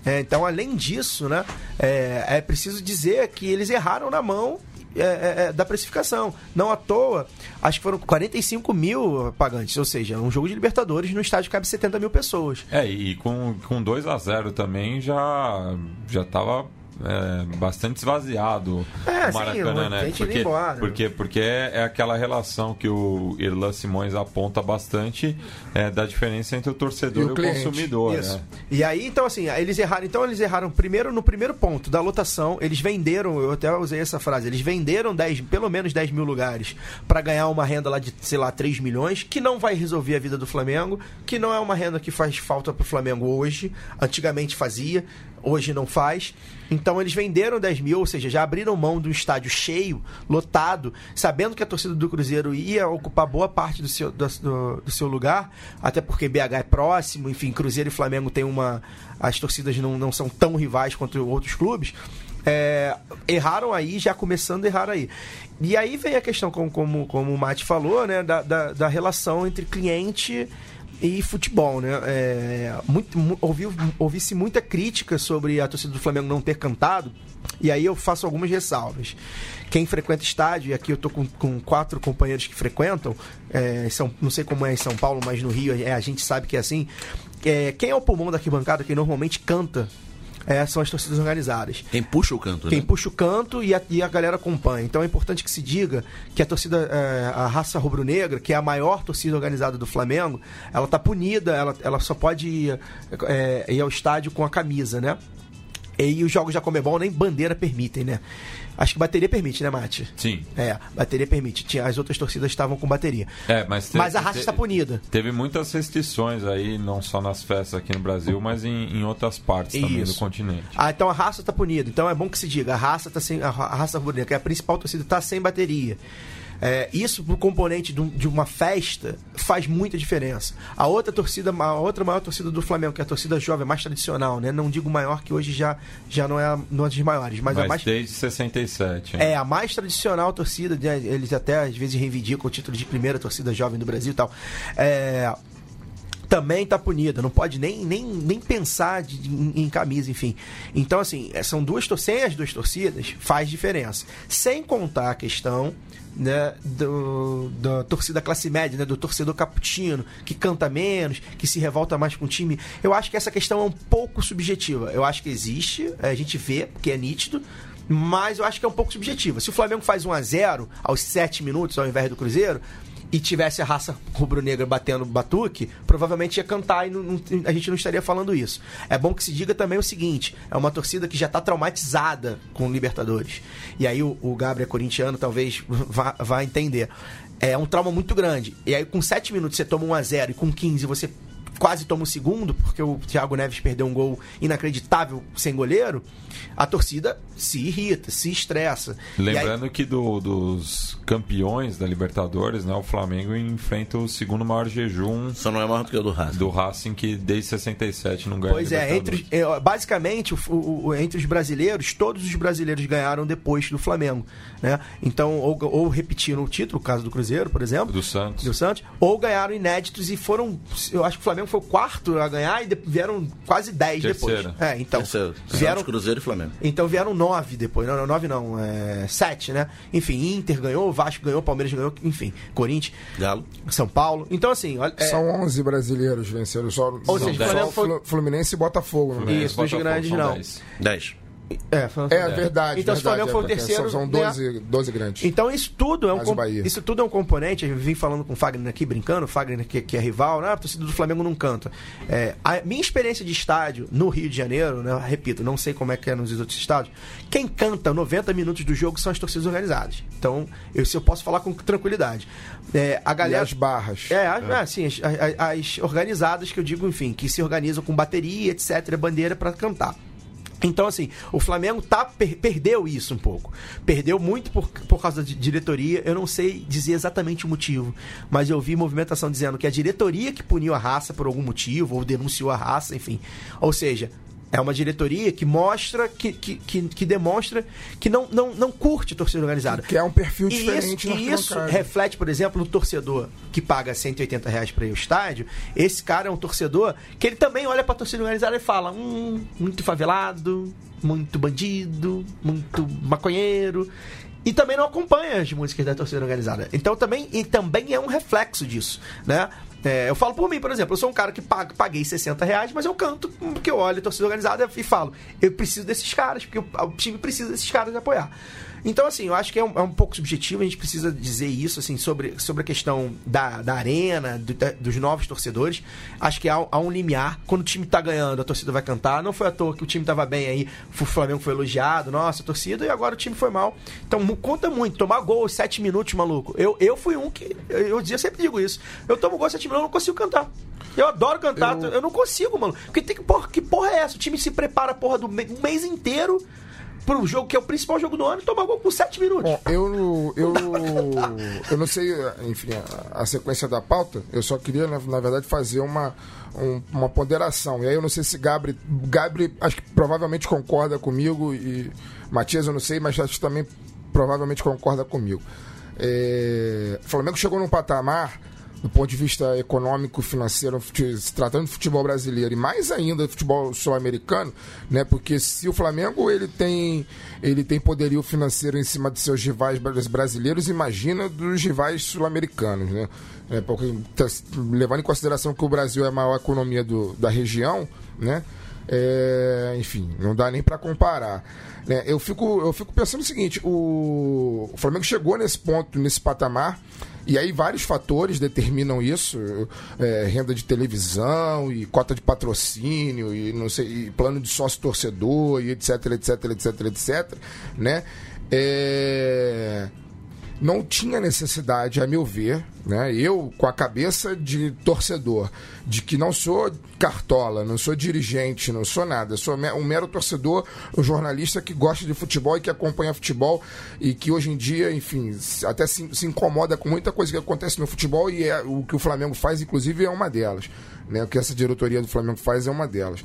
É, então, além disso, né, é, é preciso dizer que eles erraram na mão é, é, é da precificação. Não à toa, acho que foram 45 mil pagantes, ou seja, um jogo de Libertadores no estádio cabe 70 mil pessoas. É, e com, com 2 a 0 também já já estava é, bastante esvaziado é, o Maracanã, sim, né? Porque, porque, porque é, é, aquela relação que o Irlan Simões aponta bastante é, da diferença entre o torcedor e o, e o consumidor. Isso. Né? E aí, então, assim, eles erraram. Então, eles erraram primeiro no primeiro ponto da lotação. Eles venderam, eu até usei essa frase, eles venderam 10, pelo menos 10 mil lugares para ganhar uma renda lá de, sei lá, 3 milhões, que não vai resolver a vida do Flamengo, que não é uma renda que faz falta para o Flamengo hoje. Antigamente fazia hoje não faz. Então eles venderam 10 mil, ou seja, já abriram mão do estádio cheio, lotado, sabendo que a torcida do Cruzeiro ia ocupar boa parte do seu, do, do, seu lugar, até porque BH é próximo, enfim, Cruzeiro e Flamengo tem uma. As torcidas não, não são tão rivais quanto outros clubes. é, erraram aí, já começando a errar aí. E aí vem a questão, como, como, como o Mate falou, né, da, da, da relação entre cliente e futebol, né? É, muito, ouvi, ouvi-se muita crítica sobre a torcida do Flamengo não ter cantado, e aí eu faço algumas ressalvas. Quem frequenta estádio, e aqui eu tô com, com quatro companheiros que frequentam, é, são, não sei como é em São Paulo, mas no Rio é, a gente sabe que é assim. É, quem é o pulmão da arquibancada que normalmente canta é, são as torcidas organizadas. Quem puxa o canto, Quem né? puxa o canto e a, e a galera acompanha. Então é importante que se diga que a torcida, é, a raça rubro-negra, que é a maior torcida organizada do Flamengo, ela tá punida, ela, ela só pode ir, é, ir ao estádio com a camisa, né? E os jogos da Comebol nem bandeira permitem, né? Acho que bateria permite, né, Mate? Sim. É, bateria permite. Tinha, as outras torcidas estavam com bateria. É, mas, mas a raça está punida. Teve muitas restrições aí, não só nas festas aqui no Brasil, mas em, em outras partes Isso. também do continente. Ah, então a raça está punida. Então é bom que se diga, a raça está sem. A raça rubro que é a principal torcida, está sem bateria. É, isso pro componente de uma festa faz muita diferença. A outra torcida, a outra maior torcida do Flamengo, que é a torcida jovem, mais tradicional, né? Não digo maior, que hoje já, já não é uma das maiores, mas, mas a mais. Desde 67. Hein? É, a mais tradicional torcida, né? eles até às vezes reivindicam o título de primeira torcida jovem do Brasil e tal. É, também está punida, não pode nem, nem, nem pensar de, em, em, camisa, enfim. Então, assim, é, são duas sem as duas torcidas, faz diferença. Sem contar a questão né, do, da torcida classe média, né, do torcedor caputino, que canta menos, que se revolta mais com o time. Eu acho que essa questão é um pouco subjetiva. Eu acho que existe, a gente vê, porque é nítido, mas eu acho que é um pouco subjetiva. Se o Flamengo faz 1 a 0 aos 7 minutos ao invés do Cruzeiro, e tivesse a raça rubro-negra batendo batuque, provavelmente ia cantar e não, não, a gente não estaria falando isso. É bom que se diga também o seguinte: é uma torcida que já está traumatizada com o Libertadores. E aí o, o Gabriel corintiano talvez vá, vá entender. É um trauma muito grande. E aí, com 7 minutos, você toma 1 a 0 e com 15 você quase toma o segundo, porque o Thiago Neves perdeu um gol inacreditável sem goleiro, a torcida se irrita, se estressa. Lembrando aí... que do, dos campeões da Libertadores, né, o Flamengo enfrenta o segundo maior jejum. Só não é maior do que o do Racing. Do Racing, que desde 67 não ganha Pois é, entre, é, basicamente, o, o, entre os brasileiros, todos os brasileiros ganharam depois do Flamengo. Né? Então, ou, ou repetiram o título, o caso do Cruzeiro, por exemplo. Do Santos. Do Santos. Ou ganharam inéditos e foram. Eu acho que o Flamengo foi o quarto a ganhar e vieram quase dez depois. É, então. Terceiro. Vieram, Cruzeiro e Flamengo. Então vieram nove depois. Não, não nove não. É, sete, né? Enfim, Inter ganhou, Vasco ganhou, Palmeiras ganhou, enfim, Corinthians. Galo. São Paulo. Então, assim. É... São onze brasileiros venceram. Só, Ou seja, só foi... Fluminense e Botafogo. Né? Isso, dos grandes não. Dez. É, é, verdade. Então, verdade, se o Flamengo for o terceiro. São 12, 12 grandes. Então, isso tudo é um, com... isso tudo é um componente. Eu vim falando com o Fagner aqui, brincando, o Fagner que, que é rival, né? a torcida do Flamengo não canta. É, a minha experiência de estádio no Rio de Janeiro, né? repito, não sei como é que é nos outros estádios, quem canta 90 minutos do jogo são as torcidas organizadas. Então, eu, eu posso falar com tranquilidade. É, a galera, e as barras. É, as, é. Assim, as, as, as organizadas que eu digo, enfim, que se organizam com bateria, etc., bandeira para cantar. Então, assim, o Flamengo tá, per, perdeu isso um pouco. Perdeu muito por, por causa da diretoria. Eu não sei dizer exatamente o motivo, mas eu vi movimentação dizendo que a diretoria que puniu a raça por algum motivo, ou denunciou a raça, enfim. Ou seja, é uma diretoria que mostra, que, que, que, que, demonstra que não, não, não curte torcida organizada. Que é um perfil diferente. E isso, e isso reflete, por exemplo, no torcedor que paga 180 reais para ir ao estádio. Esse cara é um torcedor que ele também olha para a torcida organizada e fala: hum, muito favelado, muito bandido, muito maconheiro e também não acompanha as músicas da torcida organizada. Então também, e também é um reflexo disso, né? É, eu falo por mim, por exemplo, eu sou um cara que paguei 60 reais, mas eu canto porque eu olho a torcida organizada e falo, eu preciso desses caras, porque o time precisa desses caras de apoiar. Então, assim, eu acho que é um, é um, pouco subjetivo, a gente precisa dizer isso, assim, sobre, sobre a questão da, da arena, do, da, dos novos torcedores. Acho que há, há, um limiar. Quando o time tá ganhando, a torcida vai cantar. Não foi à toa que o time tava bem aí, o Flamengo foi elogiado, nossa, torcida, e agora o time foi mal. Então, conta muito. Tomar gol aos 7 minutos, maluco. Eu, eu fui um que. Eu, eu sempre digo isso. Eu tomo gol aos 7 minutos, eu não consigo cantar. Eu adoro cantar, eu, eu não consigo, mano. Porque tem que. Porra, que porra é essa? O time se prepara, porra, do mês inteiro pro jogo que é o principal jogo do ano e tomar gol com 7 minutos. Bom, eu, eu, eu não sei, enfim, a, a sequência da pauta, eu só queria, na, na verdade, fazer uma, um, uma ponderação. E aí eu não sei se Gabri, Gabri, acho que provavelmente concorda comigo e Matias eu não sei, mas acho que também provavelmente concorda comigo. É, o Flamengo chegou num patamar do ponto de vista econômico, financeiro, se tratando de futebol brasileiro e mais ainda do futebol sul-americano, né? Porque se o Flamengo ele tem ele tem poderio financeiro em cima de seus rivais brasileiros, imagina dos rivais sul-americanos, né? É, porque, tá, levando em consideração que o Brasil é a maior economia do, da região, né? É, enfim, não dá nem para comparar. Né? Eu, fico, eu fico pensando o seguinte: o, o Flamengo chegou nesse ponto, nesse patamar e aí vários fatores determinam isso, é, renda de televisão e cota de patrocínio e não sei, e plano de sócio torcedor e etc, etc, etc, etc, né? É, não tinha necessidade, a meu ver, né? Eu, com a cabeça de torcedor, de que não sou cartola, não sou dirigente, não sou nada, sou um mero torcedor, um jornalista que gosta de futebol e que acompanha futebol e que hoje em dia, enfim, até se, se incomoda com muita coisa que acontece no futebol e é o que o Flamengo faz, inclusive, é uma delas. Né? O que essa diretoria do Flamengo faz é uma delas.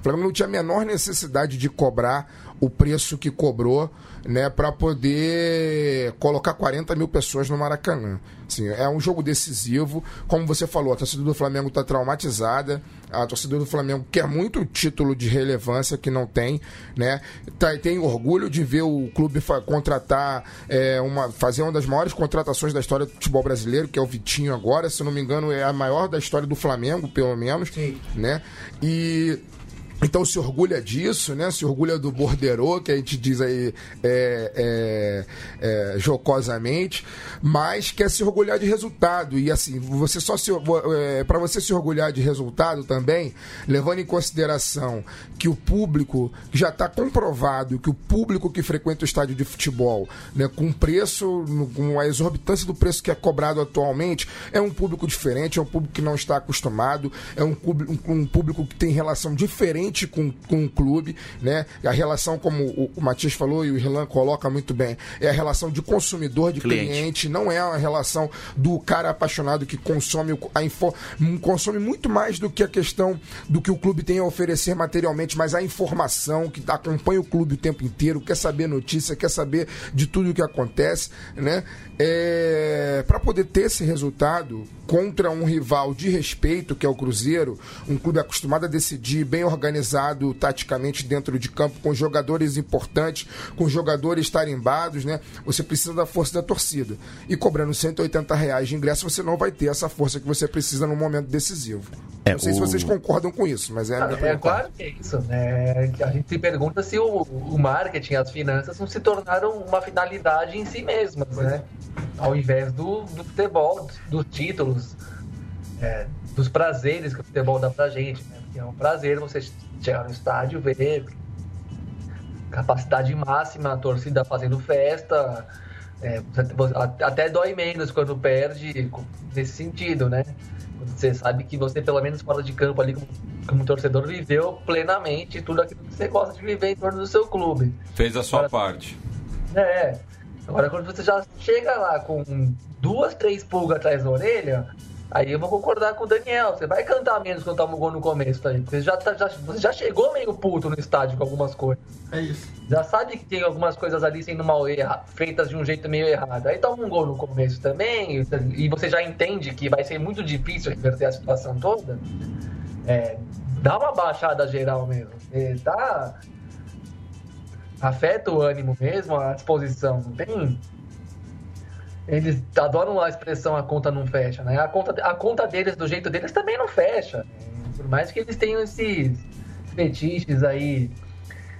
O Flamengo não tinha a menor necessidade de cobrar o preço que cobrou né, para poder colocar 40 mil pessoas no Maracanã. Assim, é um jogo decisivo. Como você falou, a torcida do Flamengo está traumatizada. A torcida do Flamengo quer muito o título de relevância que não tem, né? Tá, tem orgulho de ver o clube contratar é, uma, fazer uma das maiores contratações da história do futebol brasileiro, que é o Vitinho agora, se não me engano, é a maior da história do Flamengo, pelo menos, Sim. né? E então se orgulha disso, né? Se orgulha do borderô, que a gente diz aí é, é, é, jocosamente, mas quer se orgulhar de resultado. E assim, você só se é, para você se orgulhar de resultado também, levando em consideração que o público já está comprovado que o público que frequenta o estádio de futebol, né, com preço, com a exorbitância do preço que é cobrado atualmente, é um público diferente, é um público que não está acostumado, é um, um público que tem relação diferente com, com o clube, né? A relação, como o, o Matias falou e o Rilan coloca muito bem, é a relação de consumidor, de cliente, cliente não é a relação do cara apaixonado que consome a info, consome muito mais do que a questão do que o clube tem a oferecer materialmente, mas a informação que acompanha o clube o tempo inteiro, quer saber notícia, quer saber de tudo o que acontece, né? É, para poder ter esse resultado contra um rival de respeito, que é o Cruzeiro, um clube acostumado a decidir, bem organizado taticamente dentro de campo, com jogadores importantes, com jogadores tarimbados, né? Você precisa da força da torcida. E cobrando 180 reais de ingresso, você não vai ter essa força que você precisa no momento decisivo. É, não sei o... se vocês concordam com isso, mas é a minha É claro que é isso, né? A gente se pergunta se o, o marketing, as finanças não se tornaram uma finalidade em si mesmas, né? Ao invés do, do futebol, dos títulos, é, dos prazeres que o futebol dá pra gente, né? É um prazer você chegar no estádio, ver capacidade máxima, a torcida fazendo festa. É, até dói menos quando perde nesse sentido, né? Você sabe que você, pelo menos fora de campo ali, como, como torcedor, viveu plenamente tudo aquilo que você gosta de viver em torno do seu clube. Fez a sua Agora, parte. É. Agora, quando você já chega lá com duas, três pulgas atrás da orelha, aí eu vou concordar com o Daniel. Você vai cantar menos quando toma um gol no começo, tá? Você já, tá, já, você já chegou meio puto no estádio com algumas coisas. É isso. Já sabe que tem algumas coisas ali sendo mal erra, feitas de um jeito meio errado. Aí toma um gol no começo também, e você já entende que vai ser muito difícil reverter a situação toda. É, dá uma baixada geral mesmo. É, tá afeta o ânimo mesmo, a disposição, não tem. Eles adoram a expressão a conta não fecha, né? A conta, a conta deles, do jeito deles, também não fecha. Por mais que eles tenham esses fetiches aí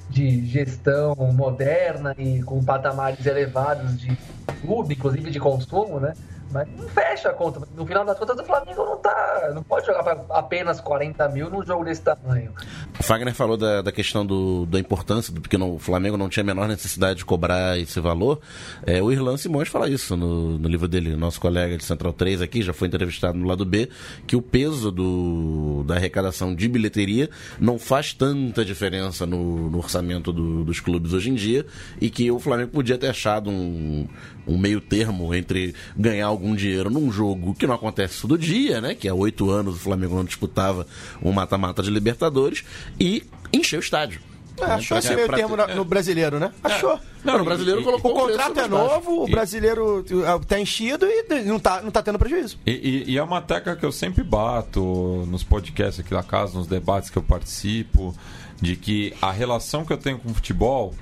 de gestão moderna e com patamares elevados de clube, inclusive de consumo, né? Mas não fecha a conta. No final das contas, o Flamengo não tá. Não pode jogar para apenas 40 mil num jogo desse tamanho. O Fagner falou da, da questão do, da importância, do, porque no, o Flamengo não tinha a menor necessidade de cobrar esse valor. É, o Irlan Simões fala isso no, no livro dele, nosso colega de Central 3 aqui, já foi entrevistado no lado B, que o peso do, da arrecadação de bilheteria não faz tanta diferença no, no orçamento do, dos clubes hoje em dia e que o Flamengo podia ter achado um, um meio termo entre ganhar algum dinheiro num jogo que não acontece todo dia, né? Que há oito anos o Flamengo não disputava um mata-mata de Libertadores e encher o estádio. É, achou esse meio termo no, no brasileiro, né? Achou. Não, o brasileiro E- colocou o contrato é novo, o brasileiro tá enchido e não tá, não tá tendo prejuízo. E, e- e é uma tecla que eu sempre bato nos podcasts aqui da casa, nos debates que eu participo, de que a relação que eu tenho com o futebol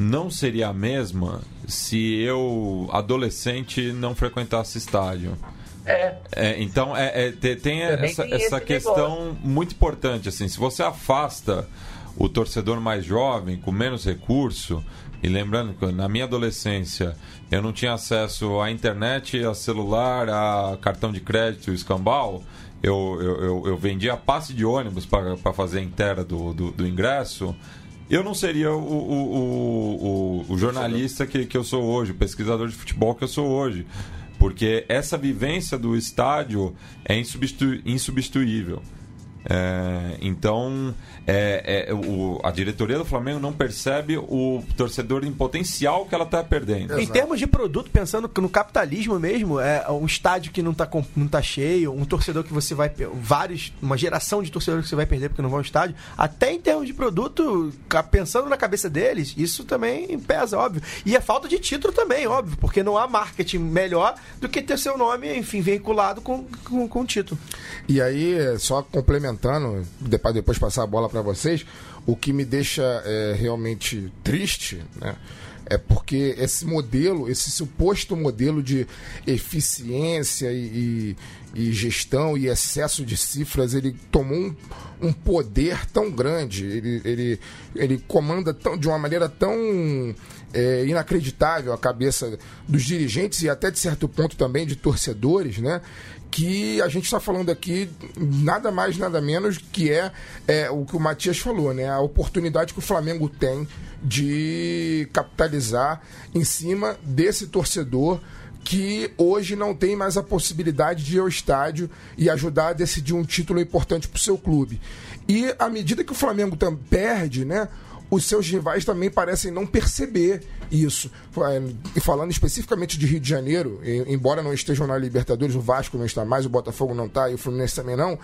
não seria a mesma se eu, adolescente, não frequentasse estádio. É, É, então, é, é, te- tem essa, tem essa questão muito importante. assim Se você afasta o torcedor mais jovem, com menos recurso, e lembrando que na minha adolescência eu não tinha acesso à internet, a celular, a cartão de crédito, escambau, eu, eu, eu, eu vendia passe de ônibus para fazer a inteira do, do, do ingresso. Eu não seria o, o, o, o- jornalista que, que eu sou hoje, o pesquisador de futebol que eu sou hoje. Porque essa vivência do estádio é insubstitu- insubstituível. É, então, é, é, o, a diretoria do Flamengo não percebe o torcedor em potencial que ela está perdendo. Em termos de produto, pensando que no capitalismo mesmo, é um estádio que não tá, com- não tá cheio, um torcedor que você vai. vários. uma geração de torcedores que você vai perder porque não vão ao estádio, até em termos de produto, pensando na cabeça deles, isso também pesa, óbvio. E a falta de título também, óbvio, porque não há marketing melhor do que ter seu nome, enfim, veiculado com, com, com o título. E aí, só complementando, depois, depois passar a bola para vocês, o que me deixa é, realmente triste, né? É porque esse modelo, esse suposto modelo de eficiência e, e- e gestão e excesso de cifras, ele tomou um, um poder tão grande, ele, ele, ele comanda tão, de uma maneira tão é, inacreditável a cabeça dos dirigentes e até de certo ponto também de torcedores, né? Que a gente está falando aqui nada mais, nada menos que é, é o que o Matias falou, né? A oportunidade que o Flamengo tem de capitalizar em cima desse torcedor que hoje não tem mais a possibilidade de ir ao estádio e ajudar a decidir um título importante para o seu clube. E à medida que o Flamengo perde, né? Os seus rivais também parecem não perceber isso. É, E falando especificamente de Rio de Janeiro, embora não estejam na Libertadores, o Vasco não está mais, o Botafogo não está e o Fluminense também não,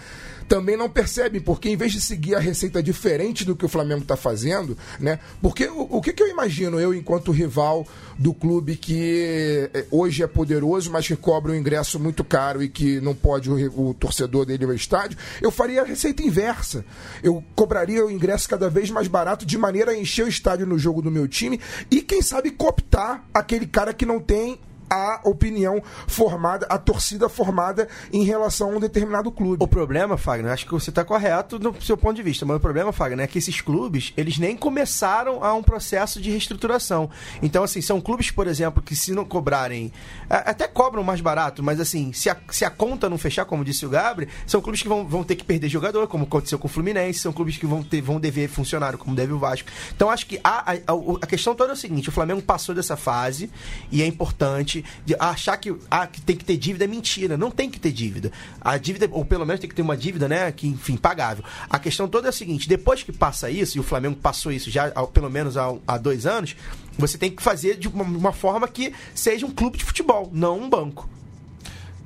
também não percebem, porque em vez de seguir a receita diferente do que o Flamengo está fazendo, né? Porque o, o que, que eu imagino, eu, enquanto rival do clube que eh, hoje é poderoso, mas que cobra um ingresso muito caro e que não pode o, o torcedor dele ao estádio, eu faria a receita inversa. Eu cobraria o ingresso cada vez mais barato, de maneira a encher o estádio no jogo do meu time e, quem sabe, cooptar aquele cara que não tem a opinião formada, a torcida formada em relação a um determinado clube. O problema, Fagner, acho que você está correto no seu ponto de vista, mas o problema, Fagner, é que esses clubes, eles nem começaram a um processo de reestruturação. Então, assim, são clubes, por exemplo, que se não cobrarem, até cobram mais barato, mas assim, se a, se a conta não fechar, como disse o Gabri, são clubes que vão, vão ter que perder jogador, como aconteceu com o Fluminense, são clubes que vão, ter, vão dever funcionário, como deve o Vasco. Então, acho que a, a- a questão toda é o seguinte, o Flamengo passou dessa fase e é importante de achar que, ah, que tem que ter dívida é mentira. Não tem que ter dívida. A dívida, ou pelo menos tem que ter uma dívida, né, que, enfim, pagável. A questão toda é a seguinte: depois que passa isso, e o Flamengo passou isso já pelo menos há, há dois anos, você tem que fazer de uma, uma forma que seja um clube de futebol, não um banco.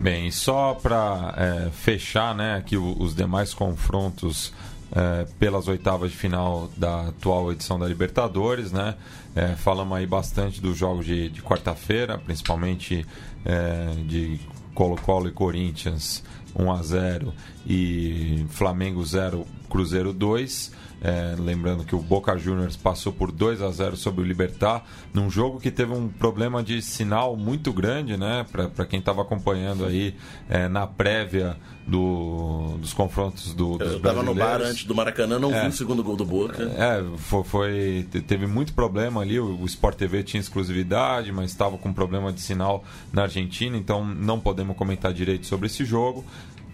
Bem, só para fechar né, aqui os demais confrontos é, pelas oitavas de final da atual edição da Libertadores, né? É, falamos aí bastante dos jogos de, de quarta-feira, principalmente é, de Colo-Colo e Corinthians 1 a 0 e Flamengo 0, Cruzeiro 2. É, lembrando que o Boca Juniors passou por 2 a 0 sobre o Libertar, num jogo que teve um problema de sinal muito grande, né? Para quem estava acompanhando aí é, na prévia do, dos confrontos do, dos Eu estava no bar antes do Maracanã, não é, vi o segundo gol do Boca. É, foi, foi teve muito problema ali. O, o Sport TV tinha exclusividade, mas estava com problema de sinal na Argentina, então não podemos comentar direito sobre esse jogo.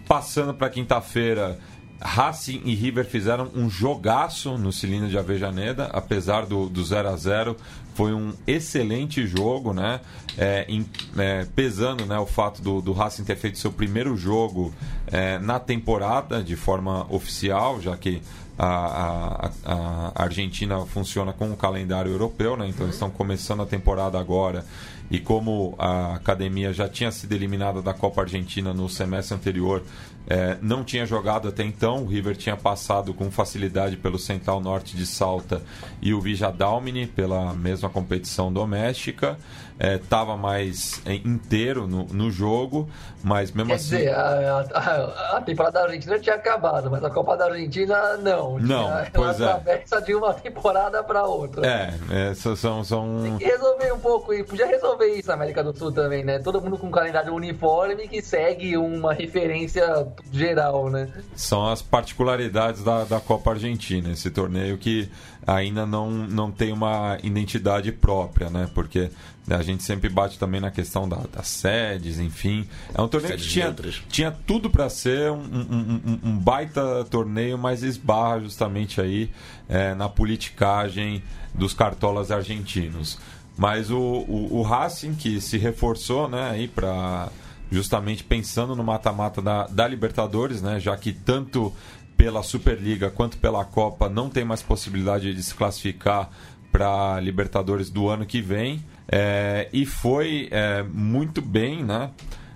Passando para quinta-feira, Racing e River fizeram um jogaço no cilindro de Avejaneda, apesar do, do 0 a 0 foi um excelente jogo, né? É, em, é, pesando né, o fato do, do Racing ter feito seu primeiro jogo é, na temporada de forma oficial, já que a, a, a, Argentina funciona com o calendário europeu, né? então estão começando a temporada agora. E como a academia já tinha sido eliminada da Copa Argentina no semestre anterior, é, não tinha jogado até então. O River tinha passado com facilidade pelo Central Norte de Salta e o Vijadalmini pela mesma competição doméstica estava é, mais é, inteiro no, no, jogo, mas mesmo Quer assim. Dizer, a, a, a, temporada da Argentina tinha acabado, mas a Copa da Argentina não. Não, tinha, pois ela é. atravessa de uma temporada para outra. É, é são, são. Tem que resolver um pouco, e podia resolver isso na América do Sul também, né? Todo mundo com um calendário uniforme que segue uma referência geral, né? São as particularidades da, da Copa Argentina, esse torneio que ainda não, não tem uma identidade própria, né? Porque a gente sempre bate também na questão da, das sedes, enfim. É um torneio que tinha, tinha tudo para ser um, um, um, um, baita torneio, mas esbarra justamente aí é, na politicagem dos cartolas argentinos. Mas o, o, o Racing, que se reforçou né, aí para justamente pensando no mata-mata da, da Libertadores, né, já que tanto pela Superliga quanto pela Copa não tem mais possibilidade de se classificar para Libertadores do ano que vem. É, e foi é, muito bem né,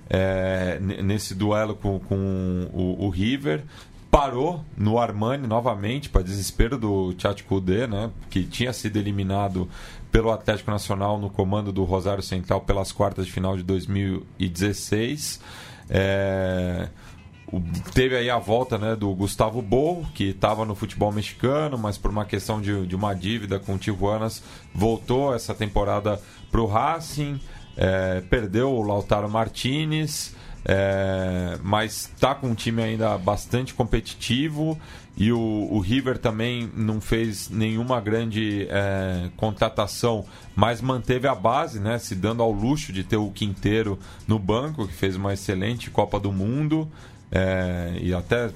é, nesse duelo com, com o, o, River. Parou no Armani novamente, para desespero do Tchatchoudé, né, que tinha sido eliminado pelo Atlético Nacional no comando do Rosário Central pelas quartas de final de 2016. É, teve aí a volta né, do Gustavo Bo, que estava no futebol mexicano, mas por uma questão de, de uma dívida com o Tijuanas, voltou essa temporada para o Racing, é, perdeu o Lautaro Martinez, é, mas está com um time ainda bastante competitivo e o, o River também não fez nenhuma grande é, contratação, mas manteve a base, né, se dando ao luxo de ter o Quinteiro no banco, que fez uma excelente Copa do Mundo é, e até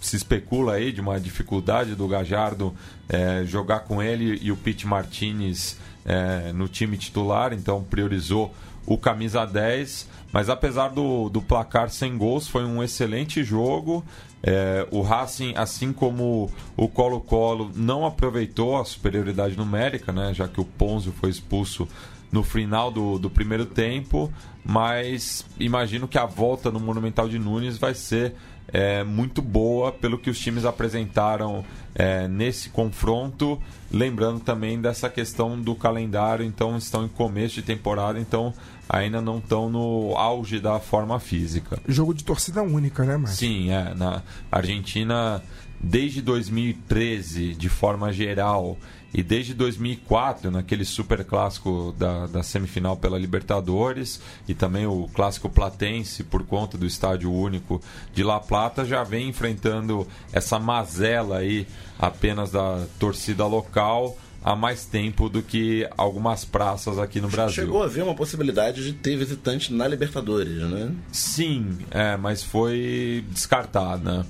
se especula aí de uma dificuldade do Gajardo é, jogar com ele e o Pete Martinez é, no time titular, então priorizou o camisa 10. Mas apesar do, do placar sem gols, foi um excelente jogo. É, o Racing, assim como o Colo-Colo, não aproveitou a superioridade numérica, né, já que o Ponzio foi expulso no final do, do primeiro tempo, mas imagino que a volta no Monumental de Nunes vai ser é, muito boa pelo que os times apresentaram é, nesse confronto. Lembrando também dessa questão do calendário, então estão em começo de temporada, então ainda não estão no auge da forma física. Jogo de torcida única, né, Márcio? Sim, é. Na Argentina, desde 2013, de forma geral, e desde 2004, naquele super clássico da, da semifinal pela Libertadores e também o clássico platense por conta do estádio único de La Plata, já vem enfrentando essa mazela aí apenas da torcida local há mais tempo do que algumas praças aqui no Brasil. Chegou a haver uma possibilidade de ter visitante na Libertadores, né? Sim, é, mas foi descartada.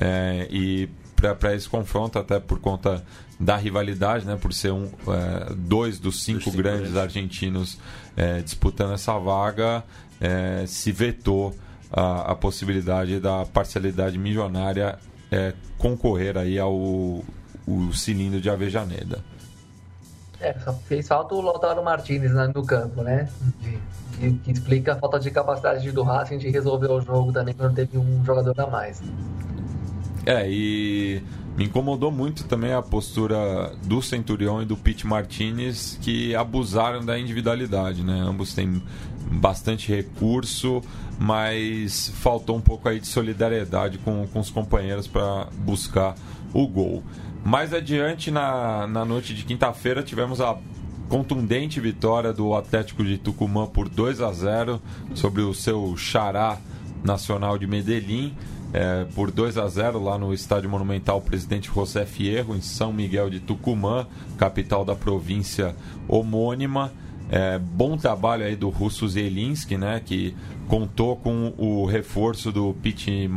É, e para esse confronto, até por conta da rivalidade, né, por ser um, é, dois dos cinco, cinco grandes, grandes argentinos é, disputando essa vaga, é, se vetou a, a, possibilidade da parcialidade milionária é, concorrer aí ao o cilindro de Avejaneda. É, só fez falta o Lautaro Martinez né, no campo, né? Que, que, explica a falta de capacidade do Racing de resolver o jogo também quando teve um jogador a mais. É, e Me incomodou muito também a postura do Centurião e do Pete Martinez, que abusaram da individualidade, né? Ambos têm bastante recurso, mas faltou um pouco aí de solidariedade com, com os companheiros para buscar o gol. Mais adiante, na, na noite de quinta-feira, tivemos a contundente vitória do Atlético de Tucumã por 2 a 0 sobre o seu xará nacional de Medellín. É, por 2 a 0 lá no Estádio Monumental Presidente José Fierro, em São Miguel de Tucumã, capital da província homônima. É, bom trabalho aí do Russo Zelinski, né, que contou com o reforço do Pete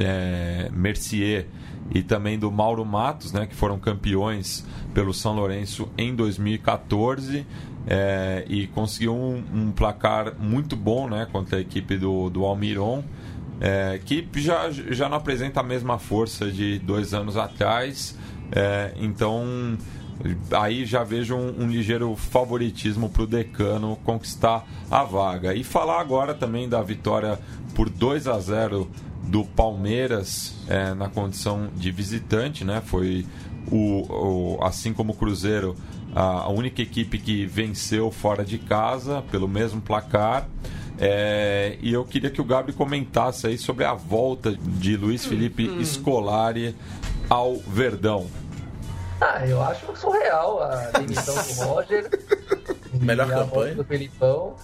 é, Mercier e também do Mauro Matos, né, que foram campeões pelo São Lourenço em 2014 é, e conseguiu um, um, placar muito bom né, contra a equipe do, do Almiron, é, que já, já não apresenta a mesma força de dois anos atrás. É, então aí já vejo um, um ligeiro favoritismo para o Decano conquistar a vaga. E falar agora também da vitória por 2 a 0 do Palmeiras é, na condição de visitante, né? Foi o, o, assim como o Cruzeiro a única equipe que venceu fora de casa pelo mesmo placar. É, e eu queria que o Gabriel comentasse aí sobre a volta de Luiz Felipe hum. Scolari ao Verdão. Ah, eu acho surreal a demissão do Roger. Melhor campanha. do Felipão.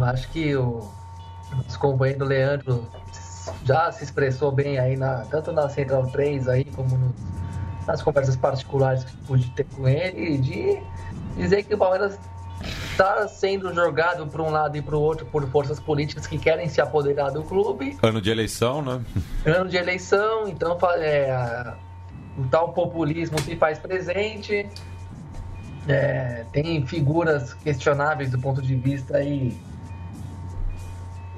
Acho que o nosso companheiro Leandro já se expressou bem aí, na, tanto na Central 3 aí, como no, nas conversas particulares que pude ter com ele, de dizer que o Palmeiras está sendo jogado para um lado e para o outro por forças políticas que querem se apoderar do clube. Ano de eleição, né? Ano de eleição, então é, o tal populismo se faz presente. É, tem figuras questionáveis do ponto de vista aí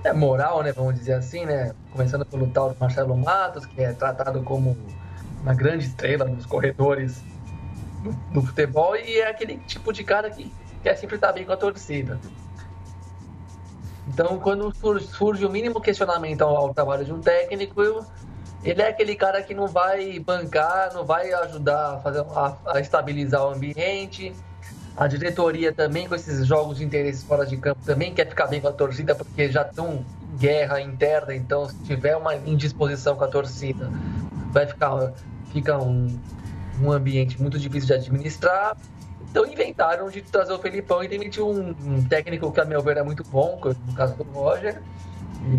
é, moral, né, vamos dizer assim, né? Começando pelo tal Marcelo Matos, que é tratado como uma grande estrela nos corredores do, do futebol e é aquele tipo de cara que quer sempre estar bem com a torcida. Então, quando surge o mínimo questionamento ao, trabalho de um técnico, ele é aquele cara que não vai bancar, não vai ajudar a, fazer, a, a estabilizar o ambiente, a diretoria também, com esses jogos de interesses fora de campo, também quer ficar bem com a torcida, porque já estão guerra interna, então se tiver uma indisposição com a torcida, vai ficar fica um, um ambiente muito difícil de administrar. Então inventaram de trazer o Felipão e demitir um, técnico que, a meu ver, é muito bom, no caso do Roger,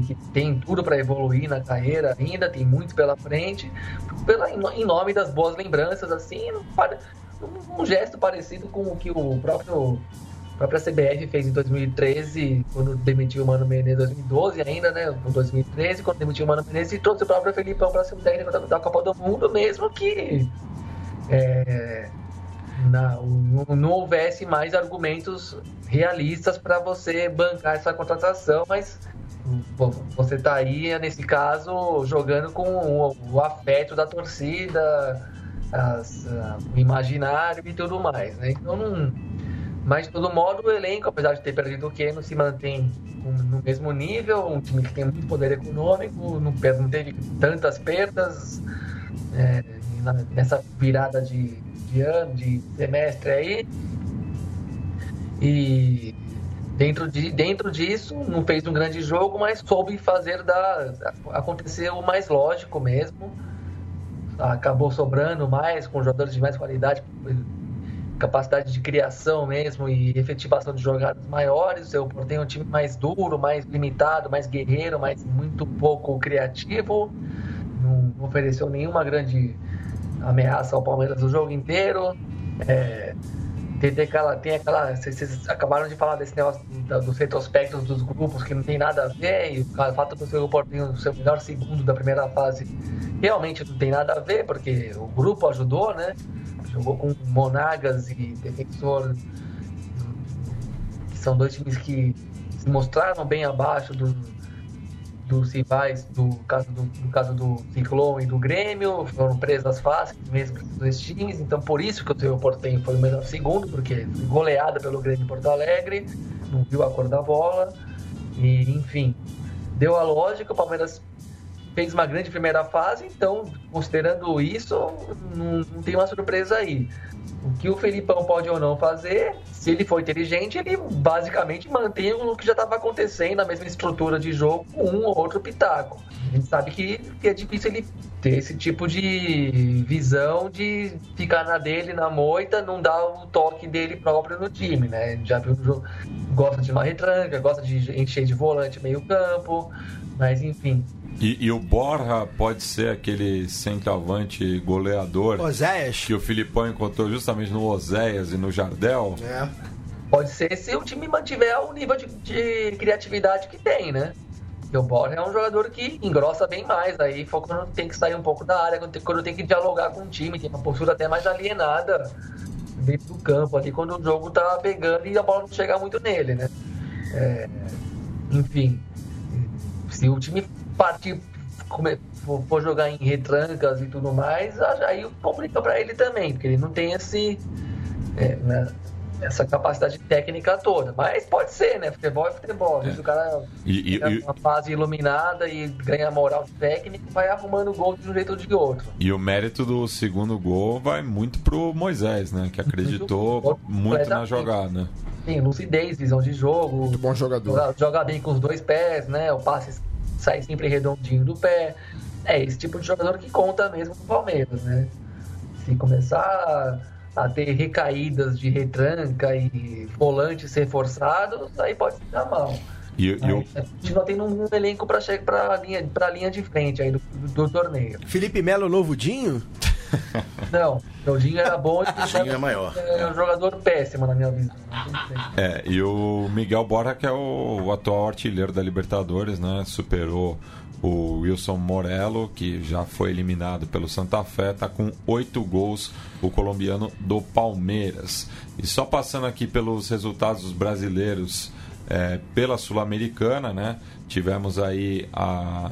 que tem tudo para evoluir na carreira ainda, tem muito pela frente, pela, em nome das boas lembranças, assim, um, um gesto parecido com o que o próprio a própria CBF fez em 2013, quando demitiu o Mano Menezes, 2012 ainda, né? Em 2013, quando demitiu o Mano Menezes e trouxe o próprio Felipão para ser um técnico da, da, Copa do Mundo, mesmo que é, não, não houvesse mais argumentos realistas para você bancar essa contratação, mas você está aí, nesse caso, jogando com o, o afeto da torcida, as, o imaginário e tudo mais, né? Então não. Mas de todo modo o elenco, apesar de ter perdido o Keno, se mantém no mesmo nível, um time que tem muito poder econômico, não, não teve tantas perdas é, nessa virada de, de ano, de semestre aí. E dentro, de, dentro disso, não fez um grande jogo, mas soube fazer da, acontecer o mais lógico mesmo acabou sobrando mais, com jogadores de mais qualidade, capacidade de criação mesmo e efetivação de jogadas maiores. O seu tem um time mais duro, mais limitado, mais guerreiro, mas muito pouco criativo. Não ofereceu nenhuma grande ameaça ao Palmeiras o jogo inteiro. É, tem, tem, aquela, tem aquela. Vocês acabaram de falar desse negócio dos retrospectos dos grupos que não tem nada a ver, e o fato do seu Portinho o melhor segundo da primeira fase realmente não tem nada a ver, porque o grupo ajudou, né? Jogou com Monagas e Defensor, que são dois times que se mostraram bem abaixo do, dos rivais do caso do, do caso do Ciclone e do Grêmio, foram presas fáceis mesmo para os dois times, então por isso que o seu Portenho foi o melhor segundo, porque foi goleada pelo Grêmio Porto Alegre, não viu a cor da bola, e enfim, deu a lógica, o Palmeiras fez uma grande primeira fase, então, considerando isso, não, não tem uma surpresa aí. O que o Felipão pode ou não fazer, se ele for inteligente, ele basicamente mantém o que já estava acontecendo, a mesma estrutura de jogo, um ou outro pitaco. A gente sabe que, é difícil ele ter esse tipo de visão de ficar na dele, na moita, não dar o toque dele próprio no time, né? Já viu no jogo, gosta de uma retranca, gosta de encher de volante meio campo, mas enfim. E, e, o Borja pode ser aquele centroavante goleador Oséias. que o Filipão encontrou justamente no Oséias e no Jardel? É. Pode ser se o time mantiver o nível de, de criatividade que tem, né? Porque o Borja é um jogador que engrossa bem mais, aí quando tem que sair um pouco da área, quando tem, quando tem que dialogar com o time, tem uma postura até mais alienada dentro do campo ali, quando o jogo tá pegando e a bola não chega muito nele, né? É, enfim, se o time partir, for, jogar em retrancas e tudo mais, aí complica para ele também, porque ele não tem esse. É, né, essa capacidade técnica toda. Mas pode ser, né? Futebol é futebol. É. Se o cara e, e, uma fase iluminada e ganha moral técnico, vai arrumando gol de um jeito ou de outro. E o mérito do segundo gol vai muito pro Moisés, né? Que acreditou muito na jogada. Sim, lucidez, visão de jogo. Muito bom jogador. Joga, joga bem com os dois pés, né? O passe sai sempre redondinho do pé. É esse tipo de jogador que conta mesmo no Palmeiras, né? Se começar a ter recaídas de retranca e volantes reforçados, aí pode se dar mal. E, eu... A gente não tem um elenco para chegar para a linha, pra linha de frente aí do, do, do torneio. Felipe Melo, novo Dinho? Não, o Dinho era bom e o Dinho é maior. É um jogador péssimo na minha visão. É, e o Miguel Borja, que é o, o atual artilheiro da Libertadores, né? Superou o Wilson Morello, que já foi eliminado pelo Santa Fé, está com oito gols, o colombiano do Palmeiras. E só passando aqui pelos resultados dos brasileiros é, pela Sul-Americana, né? Tivemos aí a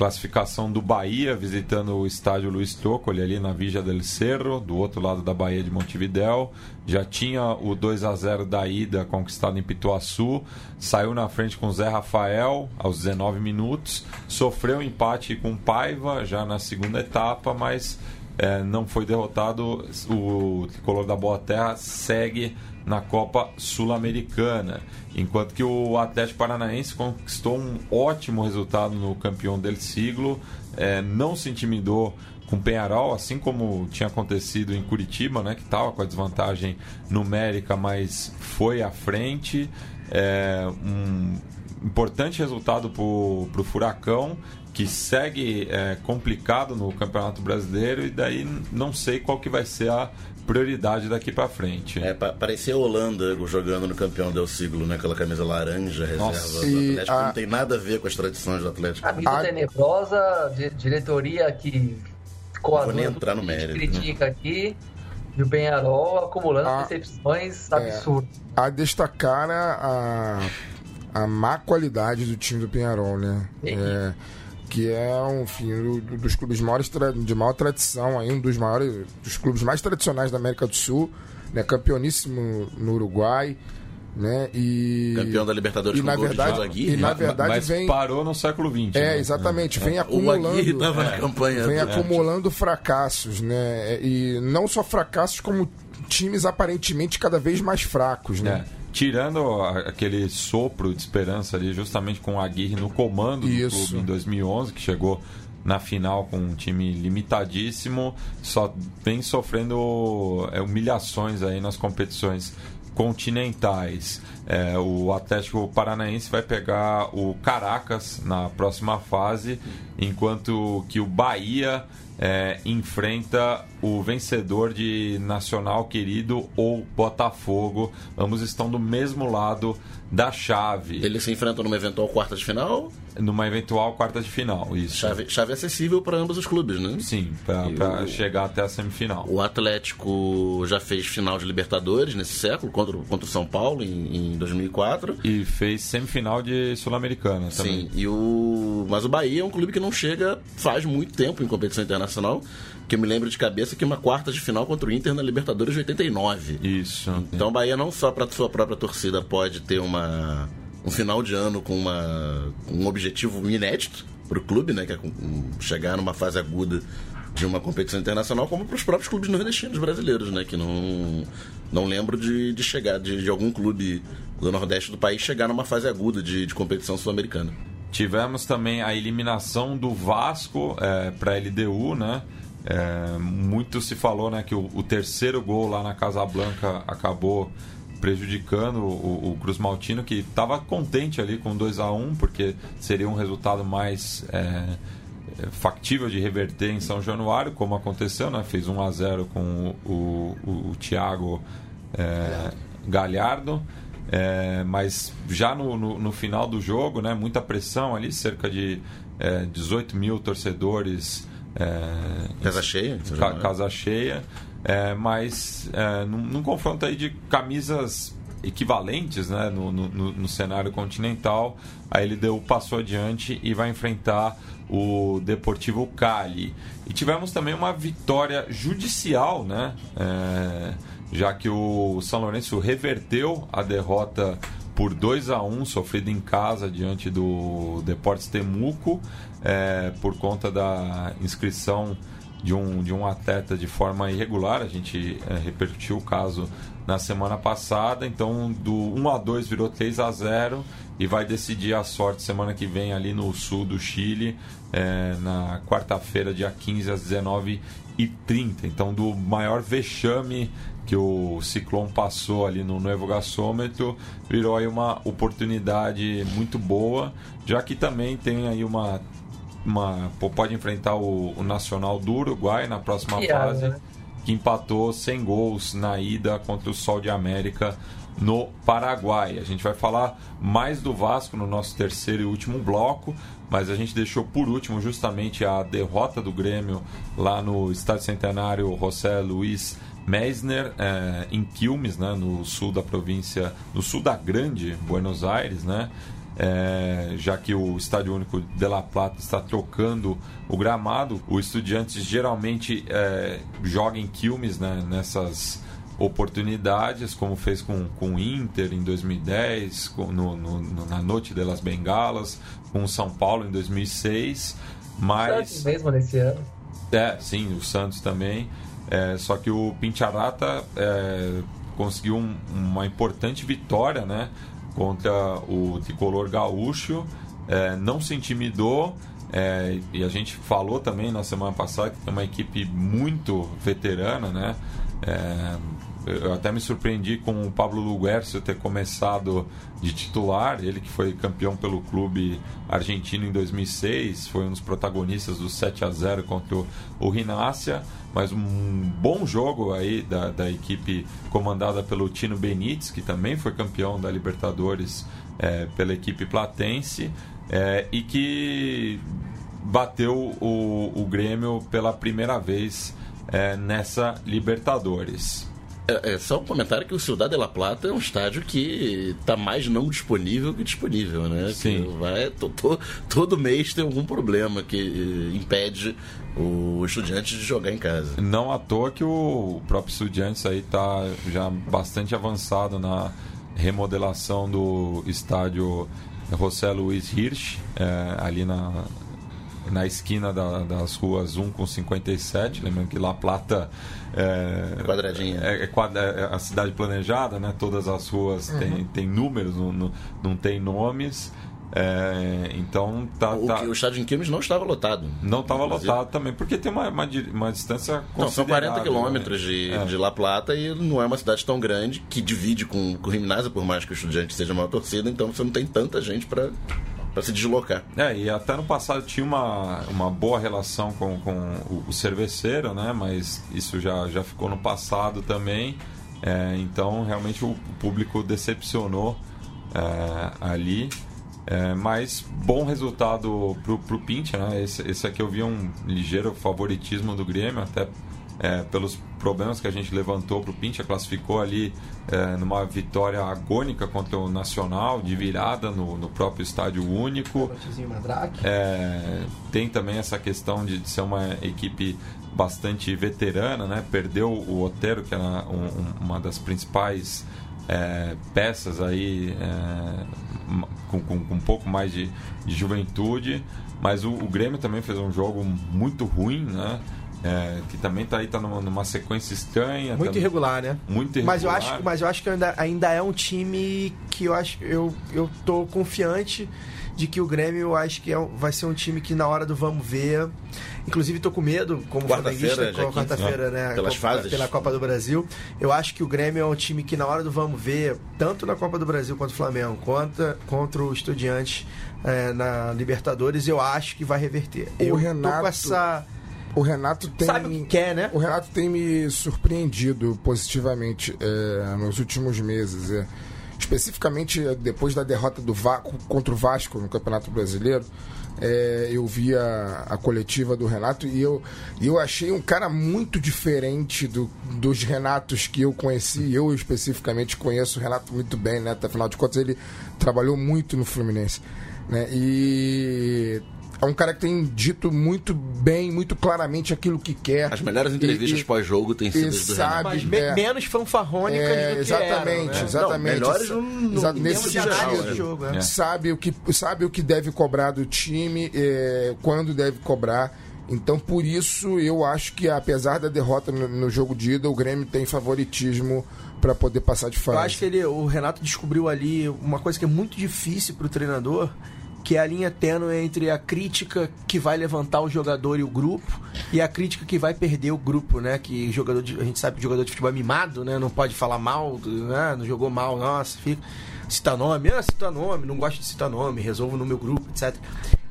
classificação do Bahia visitando o estádio Luiz Toccoli ali na Vija del Cerro, do outro lado da Bahia de Montevidéu. Já tinha o 2 a 0 da ida conquistado em Pituaçu, saiu na frente com Zé Rafael aos 19 minutos, sofreu empate com Paiva já na segunda etapa, mas é, não foi derrotado. O tricolor da Boa Terra segue na Copa Sul-Americana, enquanto que o Atlético Paranaense conquistou um ótimo resultado no campeão del siglo, é, não se intimidou com o Penharol, assim como tinha acontecido em Curitiba, né, que estava com a desvantagem numérica, mas foi à frente. É, um importante resultado para o Furacão, que segue é, complicado no Campeonato Brasileiro e daí não sei qual que vai ser a prioridade daqui para frente. É, parecia a Holanda jogando no campeão del siglo, né? Aquela camisa laranja, reserva Nossa, do Atlético. A... Não tem nada a ver com as tradições do Atlético. Camisa a... tenebrosa, diretoria que ficou Não vou nem entrar no mérito. Né? critica né? aqui. E o Penharol acumulando a... decepções absurdas. É, a destacar a, a má qualidade do time do Penharol, né? É, que é um enfim, um dos clubes maiores de maior tradição, aí, um dos maiores, dos clubes mais tradicionais da América do Sul, né, campeoníssimo no Uruguai, né? E campeão da Libertadores e com na verdade, Aguirre, e na verdade mas vem parou no século XX. É, né? exatamente, vem é. acumulando o Aguirre estava na campanha. Vem acumulando fracassos, né? E não só fracassos como times aparentemente cada vez mais fracos, né? É tirando aquele sopro de esperança ali, justamente com o Aguirre no comando do Isso. clube em 2011, que chegou na final com um time limitadíssimo, só vem sofrendo é, humilhações aí nas competições continentais. É, o Atlético Paranaense vai pegar o Caracas na próxima fase, enquanto que o Bahia é, enfrenta o vencedor de Nacional Querido ou Botafogo. Ambos estão do mesmo lado da chave. Eles se enfrentam numa eventual quarta de final? Numa eventual quarta de final, isso. Chave, chave acessível para ambos os clubes, né? Sim, para chegar até a semifinal. O Atlético já fez final de Libertadores nesse século, contra, contra o São Paulo em, em 2004. E fez semifinal de Sul-Americana também. Sim, e o... mas o Bahia é um clube que não chega faz muito tempo em competição internacional que eu me lembro de cabeça que uma quarta de final contra o Inter na Libertadores de 89. Isso. Então o Bahia não só para sua própria torcida pode ter uma um final de ano com uma, um objetivo inédito, o clube, né? Que é chegar numa fase aguda de uma competição internacional, como para os próprios clubes nordestinos brasileiros, né? Que não, não lembro de, de chegar, de, de algum clube do Nordeste do país chegar numa fase aguda de, de competição sul-americana. Tivemos também a eliminação do Vasco é, para a LDU, né? É, muito se falou né, que o, o, terceiro gol lá na Casa Blanca acabou prejudicando o, o Cruz Maltino, que estava contente ali com 2 a 1 um, porque seria um resultado mais é, factível de reverter em São Januário, como aconteceu, né? fez 1 a 0 com o, o, o Thiago é, Galhardo. É, mas já no, no, no, final do jogo, né, muita pressão ali, cerca de é, 18 mil torcedores. É, casa cheia? Ca, casa cheia. É, mas é, num, num, confronto aí de camisas equivalentes né, no, no, no, cenário continental, a LDU passou adiante e vai enfrentar o Deportivo Cali. E tivemos também uma vitória judicial, né? É, já que o São Lourenço reverteu a derrota por 2 a 1 sofrida em casa diante do Deportes Temuco é, por conta da inscrição de um, de um atleta de forma irregular. A gente é, repercutiu o caso na semana passada. Então, do 1 a 2 virou 3 a 0 e vai decidir a sorte semana que vem ali no sul do Chile, é, na quarta-feira, dia 15 às 19h30. Então, do maior vexame que o Ciclone passou ali no Novo Gasômetro, virou aí uma oportunidade muito boa, já que também tem aí uma uma, pode enfrentar o, o Nacional do Uruguai na próxima fase, né? que empatou sem gols na ida contra o Sol de América no Paraguai. A gente vai falar mais do Vasco no nosso terceiro e último bloco, mas a gente deixou por último justamente a derrota do Grêmio lá no Estádio Centenário José Luiz Meisner, é, em Quilmes, né, no sul da província, no sul da grande Buenos Aires, né, é, já que o Estádio Único de La Plata está trocando o gramado. O Estudiantes geralmente é, joga em Quilmes né, nessas oportunidades, como fez com, com o Inter em 2010, com, no, no, na Noite de las Bengalas, com o São Paulo em 2006. Mas... Santos mesmo nesse ano. É, sim, o Santos também. É, só que o Pincharata é, conseguiu um, uma importante vitória, né? Contra o tricolor gaúcho, é, não se intimidou. É, e a gente falou também na semana passada que tem uma equipe muito veterana, né? É, eu até me surpreendi com o Pablo Luguercio ter começado de titular, ele que foi campeão pelo clube argentino em 2006, foi um dos protagonistas do 7 a 0 contra o, Rinácia, mas um bom jogo aí da, da equipe comandada pelo Tino Benítez, que também foi campeão da Libertadores é, pela equipe platense, é, e que bateu o, o Grêmio pela primeira vez é, nessa Libertadores. É, é, só um comentário que o Ciudad de La Plata é um estádio que está mais não disponível que disponível, né? Sim. Que vai, to, to, todo mês tem algum problema que eh, impede o estudante de jogar em casa. Não à toa que o próprio Estudiantes aí está já bastante avançado na remodelação do estádio José Luiz Hirsch, é, ali na, na esquina da, das ruas 1 com 57. Lembrando que La Plata é, Quadradinha. É, é, é, a cidade planejada, né? Todas as ruas uhum. têm, têm números, não, não, não tem nomes. É, então tá, o, tá... o estádio em Quilmes não estava lotado. Não estava lotado também, porque tem uma, uma, uma distância Não, são 40 quilômetros né? de, é. de La Plata e não é uma cidade tão grande que divide com, com o Gimnasia, por mais que o estudante seja uma torcida, então você não tem tanta gente para para se deslocar. É, e até no passado tinha uma, uma boa relação com, com o, cerveceiro, né? Mas isso já, já ficou no passado também. É, então, realmente, o público decepcionou é, ali. É, mas bom resultado pro, pro Pintia, né? Esse, esse aqui eu vi um ligeiro favoritismo do Grêmio, até é, pelos problemas que a gente levantou para o Pincha, classificou ali é, numa vitória agônica contra o Nacional, de virada no, no próprio estádio único. É, tem também essa questão de, de, ser uma equipe bastante veterana, né? perdeu o Otero, que era um, uma das principais é, peças aí é, com, com, com um pouco mais de, de juventude. Mas o, o, Grêmio também fez um jogo muito ruim, né? É, que também tá aí tá numa, numa sequência estranha. Muito tá, irregular, né? Muito irregular. Mas eu acho, mas eu acho que ainda, ainda é um time que eu acho eu, eu tô confiante de que o Grêmio eu acho que é, vai ser um time que na hora do vamos ver. Inclusive tô com medo, como quarta-feira, quarta-feira, né? Pelas fases. Pela Copa do Brasil. Eu acho que o Grêmio é um time que na hora do vamos ver, tanto na Copa do Brasil quanto o Flamengo, contra, contra o Estudiantes é, na Libertadores, eu acho que vai reverter. O eu Renato... tô com essa o Renato tem. Sabe o que quer, né? O Renato tem me surpreendido positivamente é, nos últimos meses. É. Especificamente depois da derrota do Vasco contra o Vasco no Campeonato Brasileiro. É, eu vi a, a, coletiva do Renato e eu, eu achei um cara muito diferente do, dos Renatos que eu conheci. Eu especificamente conheço o Renato muito bem, né? Afinal de contas, ele trabalhou muito no Fluminense. Né? E é um cara que tem dito muito bem, muito claramente aquilo que quer. As melhores entrevistas pós-jogo têm sido do sabe, Mas me, é, menos fanfarrônicas é, do exatamente, que eram, né? Exatamente, Não, melhores no, no, nesse sentido. Jogo, é. Sabe, o que, sabe o que deve cobrar do time, é, quando deve cobrar. Então, por isso, eu acho que, apesar da derrota no, no jogo de ida, o Grêmio tem favoritismo para poder passar de fase. Eu acho que ele, o Renato descobriu ali uma coisa que é muito difícil para o treinador, que é a linha tênue entre a crítica que vai levantar o jogador e o grupo e a crítica que vai perder o grupo, né? Que jogador de, a gente sabe que jogador de futebol é mimado, né? Não pode falar mal, né? não jogou mal, nossa, fica citar nome, ah, citar nome, não gosto de citar nome, resolvo no meu grupo, etc.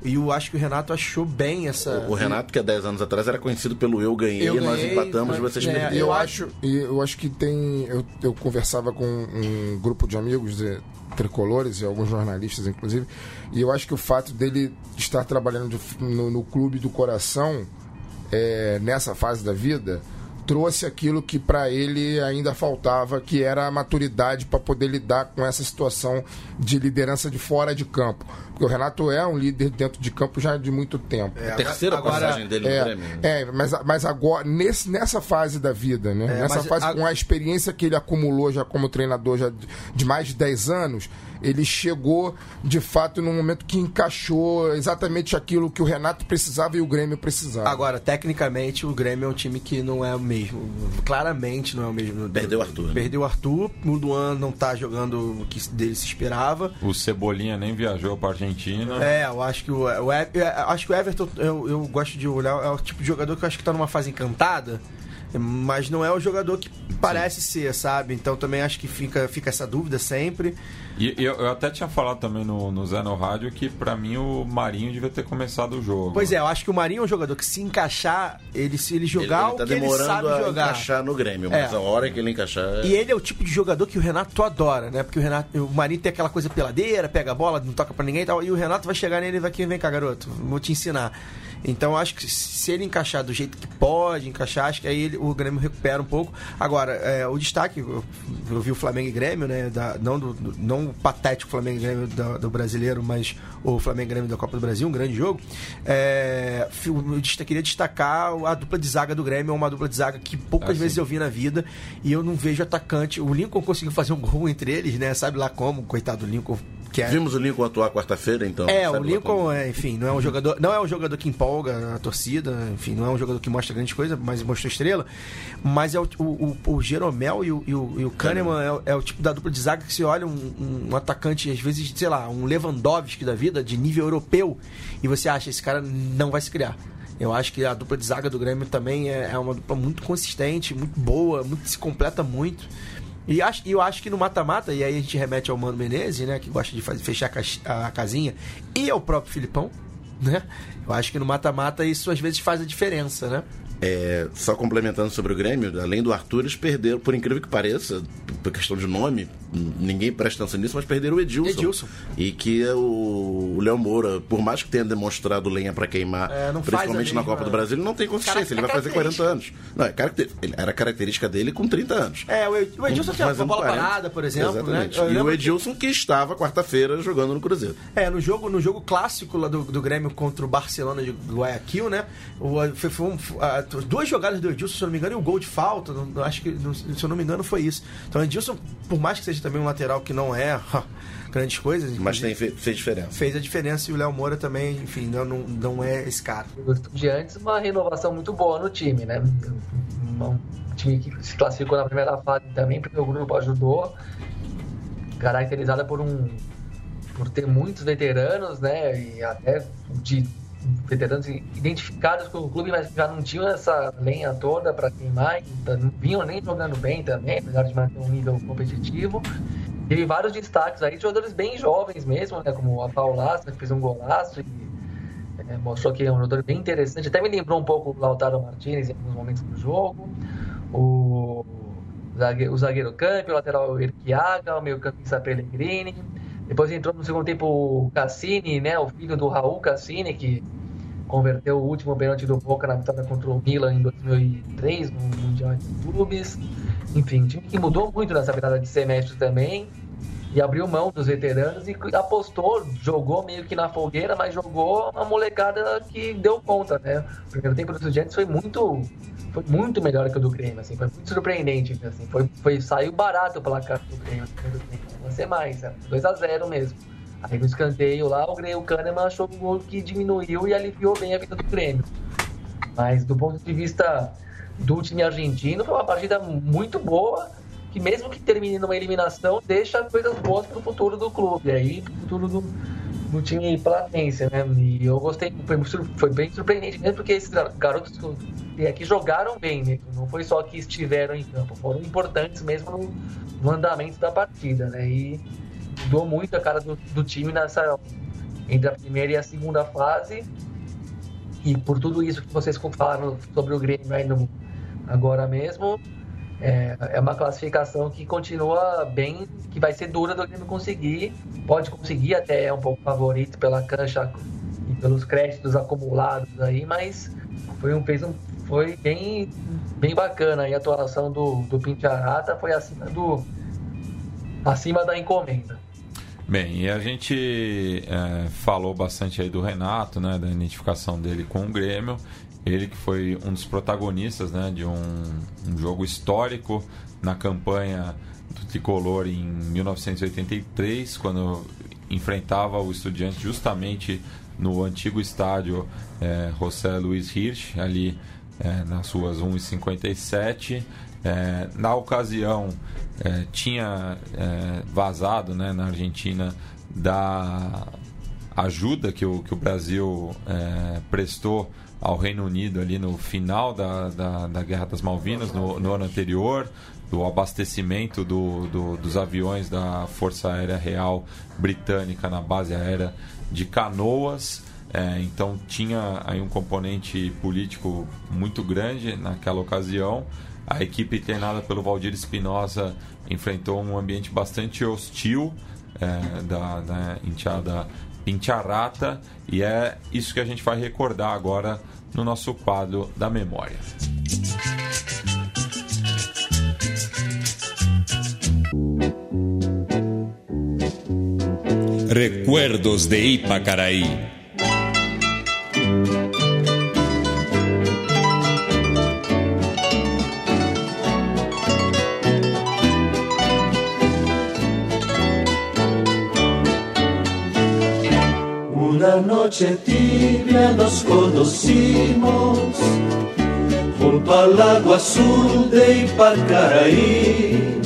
E eu acho que o Renato achou bem essa. O, Renato, que há 10 anos atrás era conhecido pelo eu ganhei, eu nós empatamos, mas, vocês é, perderam. Eu acho, eu acho que tem. Eu, eu conversava com um grupo de amigos de, tricolores e alguns jornalistas, inclusive, e eu acho que o fato dele estar trabalhando no, no, clube do coração é, nessa fase da vida trouxe aquilo que para ele ainda faltava, que era a maturidade para poder lidar com essa situação de liderança de fora de campo. Porque o Renato é um líder dentro de campo já de muito tempo. É, a terceira agora, passagem dele é, no Grêmio. Né? É, mas, mas agora, nesse, nessa fase da vida, né? É, nessa fase, a... com a experiência que ele acumulou já como treinador já de, de mais de 10 anos, ele chegou de fato num momento que encaixou exatamente aquilo que o Renato precisava e o Grêmio precisava. Agora, tecnicamente, o Grêmio é um time que não é o mesmo. Claramente não é o mesmo. Perdeu o Arthur. Né? Perdeu o Arthur, o Luan não tá jogando o que dele se esperava. O Cebolinha nem viajou para Argentina. É, eu acho que o, o, acho que o Everton, eu, eu gosto de olhar, é o tipo de jogador que eu acho que tá numa fase encantada mas não é o jogador que parece Sim. ser, sabe? Então também acho que fica, fica essa dúvida sempre. E eu, eu até tinha falado também no, no Zé no Rádio que para mim o Marinho devia ter começado o jogo. Pois é, eu acho que o Marinho é um jogador que se encaixar, ele se ele jogar ele, ele tá o que ele sabe a jogar. encaixar no Grêmio, mas é. a hora que ele encaixar. E ele é o tipo de jogador que o Renato adora, né? Porque o Renato, o Marinho tem aquela coisa peladeira, pega a bola, não toca para ninguém e tal, e o Renato vai chegar nele e vai aqui, vem cá, garoto, vou te ensinar. Então acho que se ele encaixar do jeito que pode encaixar, acho que aí ele, o Grêmio recupera um pouco. Agora, é, o destaque, eu, eu, vi o Flamengo e Grêmio, né? Da, não, do, do, não o patético Flamengo e Grêmio do, do, brasileiro, mas o Flamengo e Grêmio da Copa do Brasil, um grande jogo. É, eu queria destacar a dupla de zaga do Grêmio, é uma dupla de zaga que poucas ah, vezes eu vi na vida e eu não vejo atacante. O Lincoln conseguiu fazer um gol entre eles, né? Sabe lá como, coitado do Lincoln é... Vimos o Lincoln atuar quarta-feira, então. É, o Lincoln, é, enfim, não é um jogador, não é um jogador que empolga a torcida, enfim, não é um jogador que mostra grande coisa, mas mostrou estrela. Mas é o, o, o Jeromel e o, e o, e o Kahneman é, é, o tipo da dupla de zaga que se olha um, um, atacante, às vezes, sei lá, um Lewandowski da vida, de nível europeu, e você acha esse cara não vai se criar. Eu acho que a dupla de zaga do Grêmio também é, é uma dupla muito consistente, muito boa, muito, se completa muito. E acho, eu acho que no mata-mata, e aí a gente remete ao Mano Menezes, né? Que gosta de fazer, fechar a casinha, e ao próprio Filipão, né? Eu acho que no mata-mata isso às vezes faz a diferença, né? É, só complementando sobre o Grêmio, além do Arthur, eles perderam, por incrível que pareça, por questão de nome, ninguém presta atenção nisso, mas perderam o Edilson. Edilson. E que é o, o Léo Moura, por mais que tenha demonstrado lenha para queimar, é, principalmente na Copa do Brasil, ele não tem consistência, ele vai fazer 40 anos. Não, é era característica dele com 30 anos. É, o Edilson tinha uma bola 40, parada, por exemplo. Né? Exatamente. Né? E o Edilson que... que estava quarta-feira jogando no Cruzeiro. É, no jogo, no jogo clássico lá do, do Grêmio contra o Barcelona de Guayaquil, né? O, foi, foi um, a, duas jogadas do Edilson, se eu não me engano, e o gol de falta. Não, acho que, não, se eu não me engano, foi isso. Então, Gilson, por mais que seja também um lateral que não é grandes coisas. Mas tem, fez diferença. Fez a diferença e o Léo Moura também, enfim, não, não, não é esse cara. De antes, uma renovação muito boa no time, né? Um time que se classificou na primeira fase também, porque o grupo ajudou, caracterizada por um por ter muitos veteranos, né? E até de veteranos identificados com o clube, mas já não tinham essa lenha toda para queimar, não vinham nem jogando bem também, apesar de manter um nível competitivo. Teve vários destaques aí, jogadores bem jovens mesmo, né? Como a Paulasta, que fez um golaço e é, mostrou que é um jogador bem interessante. Até me lembrou um pouco o Lautaro Martinez em alguns momentos do jogo. O zagueiro, o zagueiro Campo, o lateral Erquiaga, o meio campista Pellegrini. Depois entrou no segundo tempo o Cassini, né? O filho do Raul Cassini, que converteu o último pênalti do Boca na vitória contra o Milan em 2003, no Mundial de Clubes. Enfim, time que mudou muito nessa virada de semestre também e abriu mão dos veteranos e apostou, jogou meio que na fogueira, mas jogou uma molecada que deu conta, né? O primeiro tempo dos estudiantes foi muito foi muito melhor que o do Grêmio, assim, foi muito surpreendente, assim, foi, foi saiu barato o placar do Grêmio, não ser mais, 2 a 0 mesmo. Aí no escanteio lá, o Grêmio, o Kahneman achou um gol que diminuiu e aliviou bem a vida do Grêmio. Mas do ponto de vista do time argentino, foi uma partida muito boa, que mesmo que termine numa eliminação, deixa coisas boas para o futuro do clube, aí pro futuro do, do time platense, né? E eu gostei, foi, foi bem surpreendente mesmo, porque esses garotos que aqui jogaram bem, né? não foi só que estiveram em campo, foram importantes mesmo no, no andamento da partida, né? E mudou muito a cara do, do time nessa entre a primeira e a segunda fase. E por tudo isso que vocês falaram sobre o Grêmio aí no, agora mesmo, é, é, uma classificação que continua bem, que vai ser dura do Grêmio conseguir. Pode conseguir, até é um pouco favorito pela cancha e pelos créditos acumulados aí, mas foi um, fez um, foi bem, bem bacana a atuação do, do Pintiarata, foi acima do acima da encomenda. Bem, e a gente é, falou bastante aí do Renato, né, da identificação dele com o Grêmio. Ele que foi um dos protagonistas né, de um, um jogo histórico na campanha do Tricolor em 1983, quando enfrentava o Estudiante justamente no antigo estádio é, José Luiz Hirsch, ali é, nas ruas 1 e 57. É, na ocasião, é, tinha é, vazado né, na Argentina da ajuda que o, que o Brasil é, prestou ao Reino Unido ali no final da, da, da Guerra das Malvinas, no, no, ano anterior, do abastecimento do, do, dos aviões da Força Aérea Real Britânica na base aérea de Canoas. É, então tinha aí um componente político muito grande naquela ocasião. A equipe treinada pelo Valdir Espinosa enfrentou um ambiente bastante hostil é, da, da enteada Pincharata e é isso que a gente vai recordar agora no nosso quadro da memória. Recuerdos de Ipacaraí. Noche tibia nos conocimos junto al lago azul de Ipacaraí.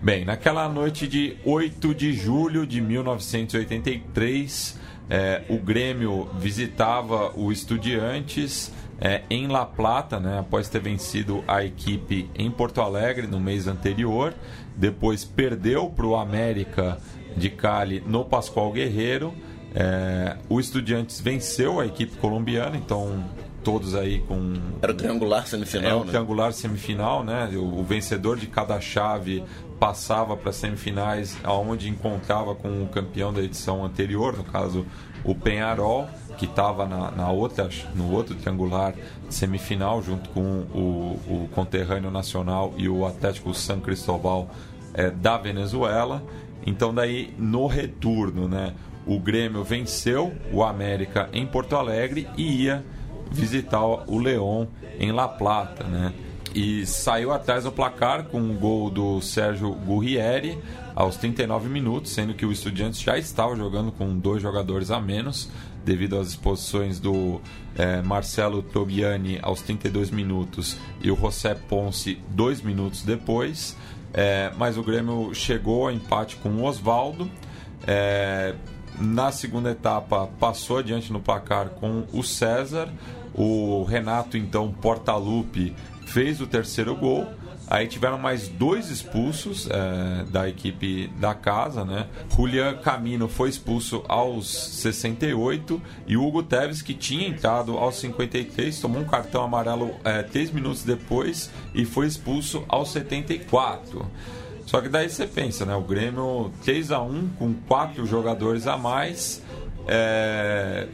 Bem, naquela noite de 8 de julho de 1983, é, o Grêmio visitava o Estudiantes é, em La Plata, né, após ter vencido a equipe em Porto Alegre no mês anterior. Depois perdeu para o América de Cali no Pascoal Guerreiro é, o Estudiantes venceu a equipe colombiana, então todos aí com. Era o triangular semifinal. É o né? triangular semifinal, né? O, o, vencedor de cada chave passava para semifinais, aonde encontrava com o campeão da edição anterior, no caso o Penharol, que estava na, na, outra, no outro triangular semifinal, junto com o, o conterrâneo nacional e o Atlético San Cristóbal é, da Venezuela. Então daí no retorno, né? O Grêmio venceu o América em Porto Alegre e ia visitar o León em La Plata, né? e saiu atrás do placar com um gol do Sérgio Gurrieri aos 39 minutos, sendo que o Estudiantes já estava jogando com dois jogadores a menos devido às exposições do é, Marcelo Tobiani aos 32 minutos e o José Ponce dois minutos depois. É, mas o Grêmio chegou ao empate com o Oswaldo. É, na segunda etapa, passou adiante no placar com o César. O Renato, então, Portalupe, fez o terceiro gol. Aí tiveram mais dois expulsos é, da equipe da casa, né? Julian Camino foi expulso aos 68 e Hugo Teves, que tinha entrado aos 53, tomou um cartão amarelo é, três minutos depois e foi expulso aos 74. Só que daí você pensa, né? O Grêmio 3 a 1 com quatro jogadores a mais, é...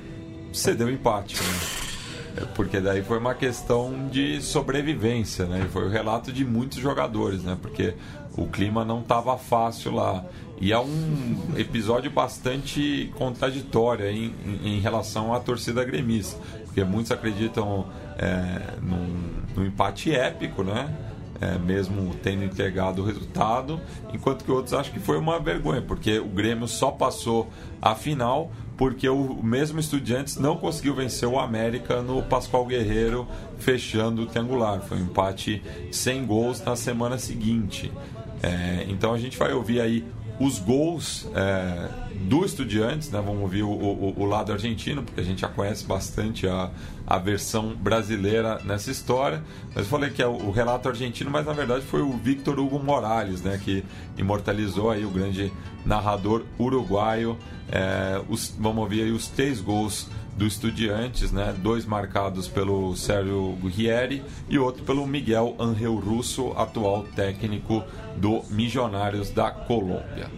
cedeu empate. Né? porque daí foi uma questão de sobrevivência, né? Foi o relato de muitos jogadores, né? Porque o clima não estava fácil lá. E é um episódio bastante contraditório em, em, em relação à torcida gremista, porque muitos acreditam é, num, num empate épico, né? É, mesmo tendo entregado o resultado, enquanto que outros acham que foi uma vergonha, porque o Grêmio só passou a final porque o mesmo Estudiantes não conseguiu vencer o América no Pascoal Guerreiro, fechando o triangular. Foi um empate sem gols na semana seguinte. É, então a gente vai ouvir aí os gols é, do Estudiantes, né? vamos ouvir o, o, o, lado argentino, porque a gente já conhece bastante a, a versão brasileira nessa história. Mas eu falei que é o, relato argentino, mas na verdade foi o Victor Hugo Morales né? que imortalizou aí o grande narrador uruguaio. É, os, vamos ouvir aí os três gols do Estudiantes, né? dois marcados pelo Sérgio Guerrieri e outro pelo Miguel Angel Russo, atual técnico do Millonarios da Colômbia.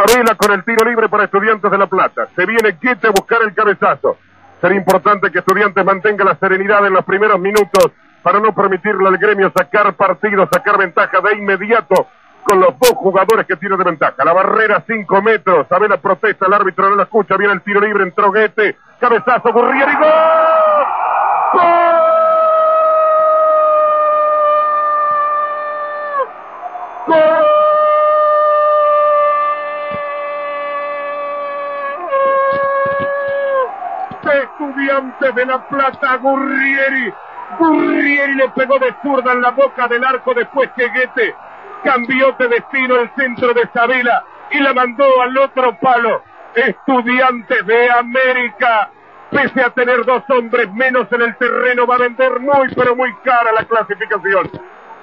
Varela con el tiro libre para Estudiantes de La Plata. Se viene Guete a buscar el cabezazo. Sería importante que Estudiantes mantenga la serenidad en los primeros minutos para no permitirle al gremio sacar partido, sacar ventaja de inmediato con los dos jugadores que tiene de ventaja. La barrera 5 metros. Sabe la protesta, el árbitro no la escucha. Viene el tiro libre, entró Guete. Cabezazo, Gurrieri, ¡gol! ¡Gol! ¡Gol! Estudiante de La Plata, Gurrieri. Gurrieri le pegó de zurda en la boca del arco después que Guete cambió de destino el centro de Sabela y la mandó al otro palo. Estudiantes de América, pese a tener dos hombres menos en el terreno, va a vender muy pero muy cara la clasificación.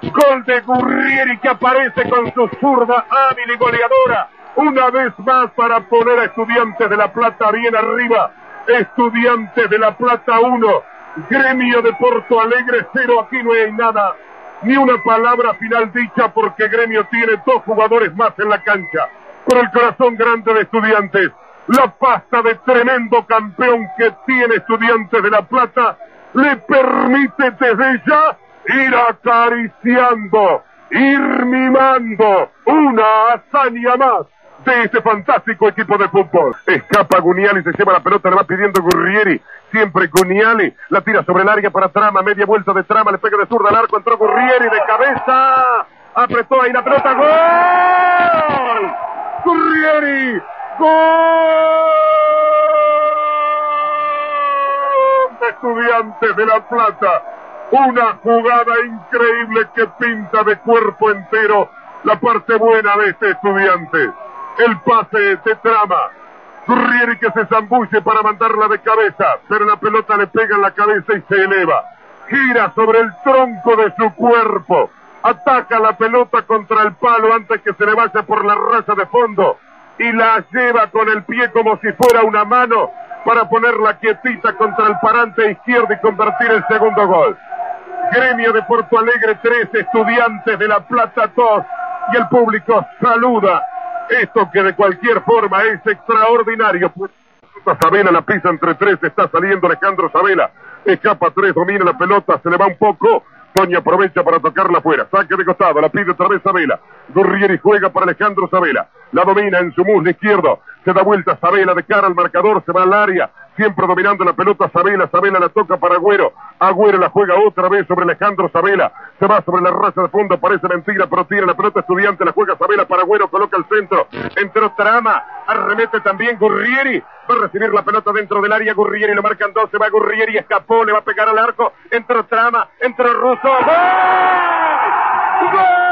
Gol de Gurrieri que aparece con su zurda hábil y goleadora. Una vez más para poner a Estudiantes de La Plata bien arriba. Estudiantes de La Plata 1, Gremio de Porto Alegre 0. Aquí no hay nada ni una palabra final dicha porque Gremio tiene dos jugadores más en la cancha. Por el corazón grande de estudiantes, la pasta de tremendo campeón que tiene estudiantes de La Plata le permite desde ya ir acariciando, ir mimando una hazaña más de este fantástico equipo de fútbol. Escapa Guniali, se lleva la pelota, le va pidiendo Gurrieri. Siempre Guniali la tira sobre el área para Trama, media vuelta de Trama, le pega de zurda al arco, entró Gurrieri de cabeza. Apretó ahí la pelota, ¡gol! Gurrieri, ¡gol! Estudiantes de La Plata. Una jugada increíble que pinta de cuerpo entero la parte buena de este estudiante el pase de trama. Gurrieri que se zambulle para mandarla de cabeza, pero la pelota le pega en la cabeza y se eleva. Gira sobre el tronco de su cuerpo. Ataca la pelota contra el palo antes que se le vaya por la raza de fondo. Y la lleva con el pie como si fuera una mano para ponerla quietita contra el parante izquierdo y convertir el segundo gol. Gremio de Porto Alegre 3, estudiantes de La Plata 2 y el público saluda esto que de cualquier forma es extraordinario. Pues, Sabela la pisa entre tres, está saliendo Alejandro Sabela. Escapa tres, domina la pelota, se le va un poco. Toña aprovecha para tocarla afuera. Saque de costado, la pide otra vez Sabela. Gurrieri juega para Alejandro Sabela. La domina en su muslo izquierdo. Se da vuelta Sabela de cara al marcador, se va al área. Siempre dominando la pelota Sabela, Sabela la toca para Agüero, Agüero la juega otra vez sobre Alejandro Sabela, se va sobre la raza de fondo, parece mentira, pero tira la pelota estudiante, la juega Sabela para Agüero, coloca el centro, entró Trama, arremete también Gurrieri, va a recibir la pelota dentro del área, Gurrieri lo marcan dos, se va Gurrieri, escapó, le va a pegar al arco, entró Trama, entró Russo. ¡Gol!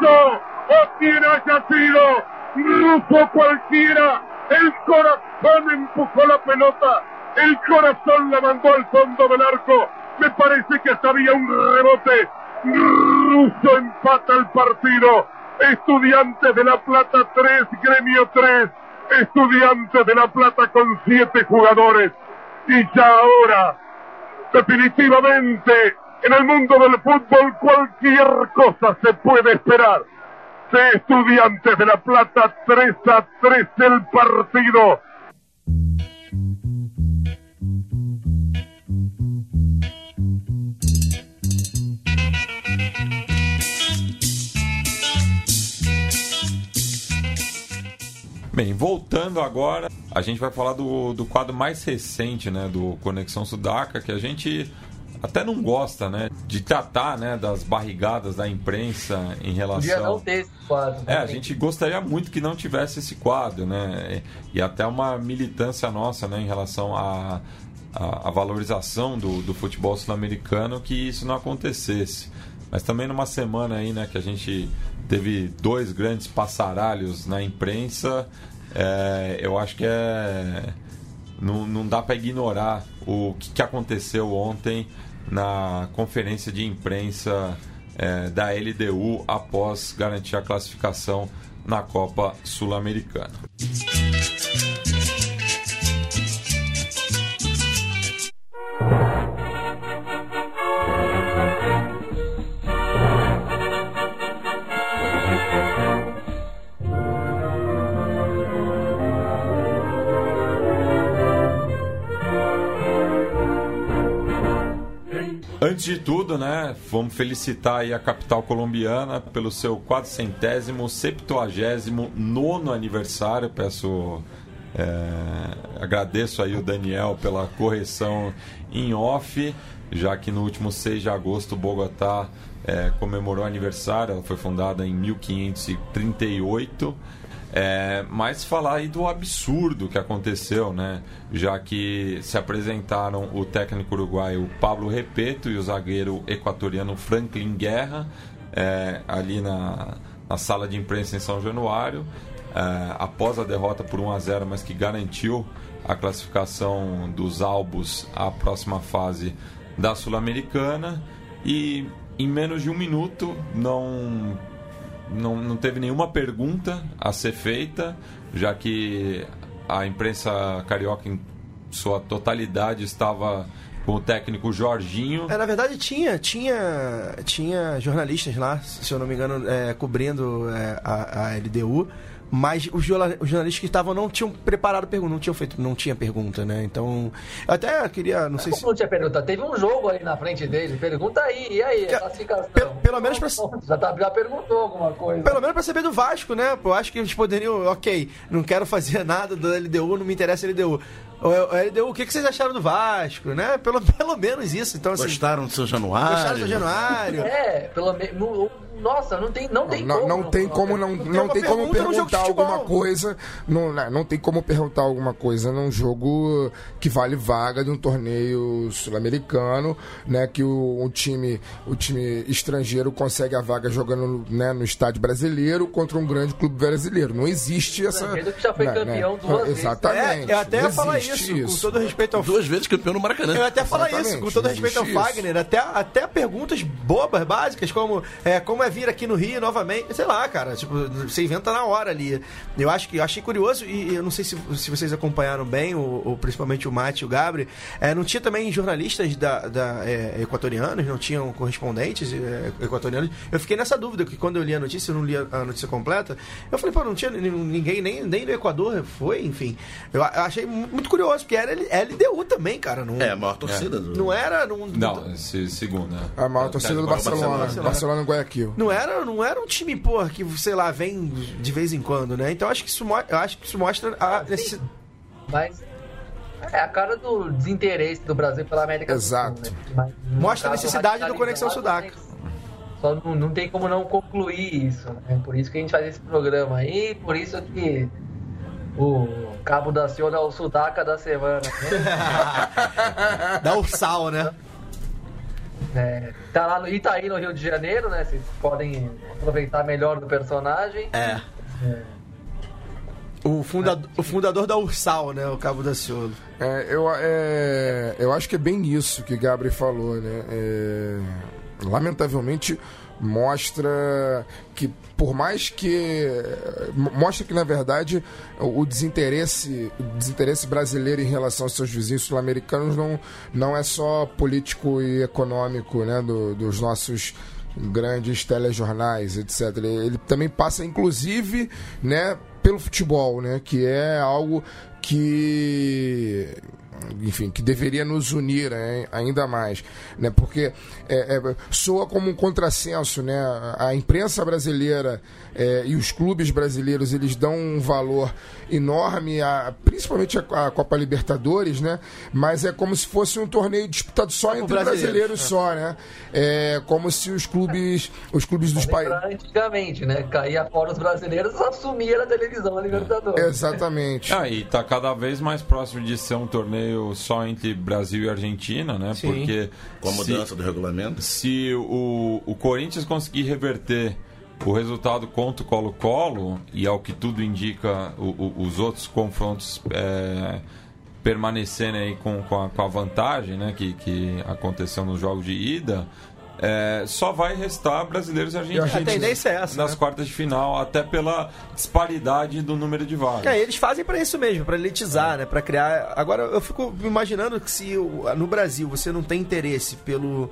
Ruso, o quien haya sido, Ruso cualquiera, el corazón empujó la pelota, el corazón la mandó al fondo del arco, me parece que hasta había un rebote, Ruso empata el partido, Estudiantes de La Plata 3, Gremio 3, Estudiantes de La Plata con siete jugadores. Y ya ahora, definitivamente, en el mundo del fútbol cualquier cosa se puede esperar. De Estudiantes de La Plata 3 a 3 el partido. Bem, voltando agora, a gente vai falar do, do quadro mais recente, né, do Conexão Sudaca, que a gente até não gosta, né, de tratar, né, das barrigadas da imprensa em relação... Podia não ter esse quadro. É, a gente gostaria muito que não tivesse esse quadro, né, e até uma militância nossa, né, em relação a, a, a valorização do, do futebol sul-americano, que isso não acontecesse. Mas também numa semana aí, né, que a gente teve dois grandes passaralhos na imprensa, é, eu acho que é não, não dá para ignorar o que, que, aconteceu ontem na conferência de imprensa é, da LDU após garantir a classificação na Copa Sul-Americana. De tudo, né, vamos felicitar aí a capital colombiana pelo seu 400 septuagésimo nono aniversário. Peço, é, agradeço aí o Daniel pela correção em off, já que no último 6 de agosto Bogotá é, comemorou aniversário. Ela foi fundada em 1538. É, mas falar aí do absurdo que aconteceu, né? Já que se apresentaram o técnico uruguaio Pablo Repeto e o zagueiro equatoriano Franklin Guerra é, ali na, na sala de imprensa em São Januário, é, após a derrota por 1 a 0, mas que garantiu a classificação dos albos à próxima fase da Sul-Americana e em menos de um minuto não não, não teve nenhuma pergunta a ser feita, já que a imprensa carioca em sua totalidade estava com o técnico Jorginho. É, na verdade tinha, tinha, tinha jornalistas lá, se eu não me engano, é, cobrindo é, a, a LDU mas os jornalistas que estavam não tinham preparado pergunta, não tinham feito, não tinha pergunta, né? Então, eu até queria, não sei Como se não tinha pergunta, teve um jogo aí na frente dele, pergunta aí, e aí, a classificação. Pelo, pelo menos pra... já, tá, já perguntou alguma coisa. Pelo menos para saber do Vasco, né? Eu acho que eles poderiam, OK, não quero fazer nada do LDU, não me interessa LDU. O, LDU, o que, vocês acharam do Vasco, né? Pelo, pelo menos isso. Então, assim, gostaram do seu Januário? Gostaram do seu Januário? É, pelo menos nossa, não tem, não tem não, como. Não, tem como, não, não tem como perguntar alguma coisa. Não, não, não tem como perguntar alguma coisa num jogo que vale vaga de um torneio sul-americano, né? Que o, o, time, o time estrangeiro consegue a vaga jogando né, no estádio brasileiro contra um grande clube brasileiro. Não existe essa. que já foi né, campeão né? duas Exatamente. É, eu até ia falar isso, isso, com todo respeito ao Duas vezes campeão no Maracanã. Eu até falar isso, com todo respeito ao Fagner. Até, até perguntas bobas, básicas, como, é, como vai vir aqui no Rio novamente. Sei lá, cara. Tipo, você inventa na hora ali. Eu acho que eu achei curioso, e eu não sei se, se vocês acompanharam bem, ou, principalmente o Mate e o Gabri. É, não tinha também jornalistas da, da é, equatorianos, não tinham correspondentes é, equatorianos. Eu fiquei nessa dúvida, que quando eu li a notícia, eu não li a notícia completa. Eu falei, pô, não tinha ninguém, nem, nem no Equador foi, enfim. Eu, eu achei muito curioso, porque era LDU também, cara. Não, é, a maior torcida do. Não era. Não, não segunda. A maior torcida do Barcelona. Barcelona, Barcelona Guayaquil. Não era, não era um time, porra, que, sei lá, vem de vez em quando, né? Então acho que isso, acho que isso mostra a necessidade. Mas é a cara do desinteresse do Brasil pela América Exato. do Sul. Né? Mostra a necessidade do Conexão Sudaca. Só não, não, tem como não concluir isso. Né? Por isso que a gente faz esse programa aí, por isso que o Cabo da Ciona é o Sudaca da semana. Né? Dá o sal, né? É, tá lá no Itaí, no Rio de Janeiro, né? Vocês podem aproveitar melhor do personagem. É. é. O, fundador, o fundador da Ursal, né? O Cabo da Ciolo. É, eu, é, eu acho que é bem isso que Gabriel falou, né? É, lamentavelmente mostra que por mais que mostra que na verdade o desinteresse o desinteresse brasileiro em relação aos seus vizinhos sul-americanos não, não é só político e econômico né do, dos nossos grandes telejornais etc. Ele também passa inclusive né pelo futebol né que é algo que enfim, que deveria nos unir né, ainda mais, né? Porque é, é, soa como um contrassenso, né? A imprensa brasileira é, e os clubes brasileiros eles dão um valor enorme, a, principalmente a, a, Copa Libertadores, né? Mas é como se fosse um torneio disputado só entre brasileiros, brasileiros só, né? É como se os clubes, os clubes dos países. Antigamente, né? Caía fora os brasileiros, assumia na televisão a Libertadores. Exatamente. Ah, e tá cada vez mais próximo de ser um torneio só entre Brasil e Argentina, né? Sim. Porque com a mudança se, do regulamento. Se o, o Corinthians conseguir reverter o resultado contra o Colo-Colo, e ao que tudo indica, o, o, os outros confrontos é, permanecerem aí com, com, a, com a vantagem né, que, que aconteceu nos jogos de ida, é, só vai restar brasileiros e argentinos. A tendência é essa. Nas né? quartas de final, até pela disparidade do número de vagas. É, eles fazem para isso mesmo, para elitizar, é. né? Para criar. Agora, eu fico imaginando que se no Brasil você não tem interesse pelo,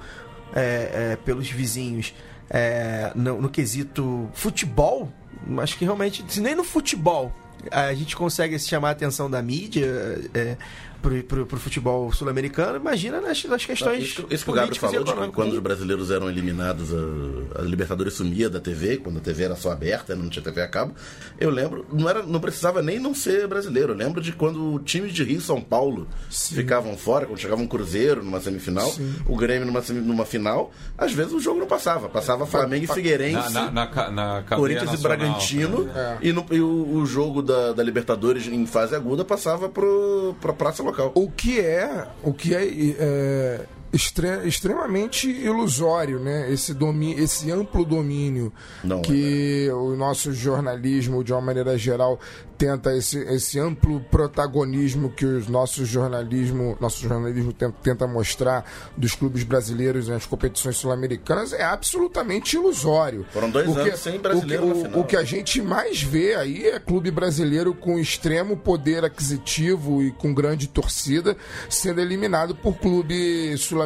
é, é, pelos vizinhos é, no, no quesito futebol, acho que realmente, se nem no futebol a gente consegue chamar a atenção da mídia é, pro, pro, pro futebol sul-americano, imagina nas, nas questões. Não, isso, isso que o Gabriel falou, de que quando os brasileiros eram eliminados, a, a, Libertadores sumia da TV, quando a TV era só aberta, não tinha TV a cabo. Eu lembro, não, era, não precisava nem não ser brasileiro. Eu lembro de quando times de Rio e São Paulo Sim. ficavam fora, quando chegava um Cruzeiro numa semifinal, Sim. o Grêmio numa, numa final, às vezes o jogo não passava. Passava Flamengo e Figueirense, na, na, na, Corinthians nacional, e Bragantino, né? e, no, e o, o, jogo da, da Libertadores em fase aguda passava pro, pra Praça Local. O que é, o que é, é extre extremamente ilusório, né? Esse, domínio, esse amplo domínio Não, que é o nosso jornalismo, de uma maneira geral, tenta esse, esse amplo protagonismo que o nosso jornalismo, nosso jornalismo tenta, tenta mostrar dos clubes brasileiros nas competições sul-americanas é absolutamente ilusório. Foram dois anos sem brasileiro o que, o, o, que a gente mais vê aí é clube brasileiro com extremo poder aquisitivo e com grande torcida sendo eliminado por clube sul-americano.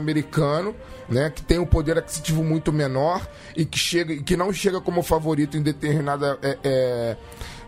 Né, que tem um poder aquisitivo muito menor e que chega que não chega como favorito em determinada é, é,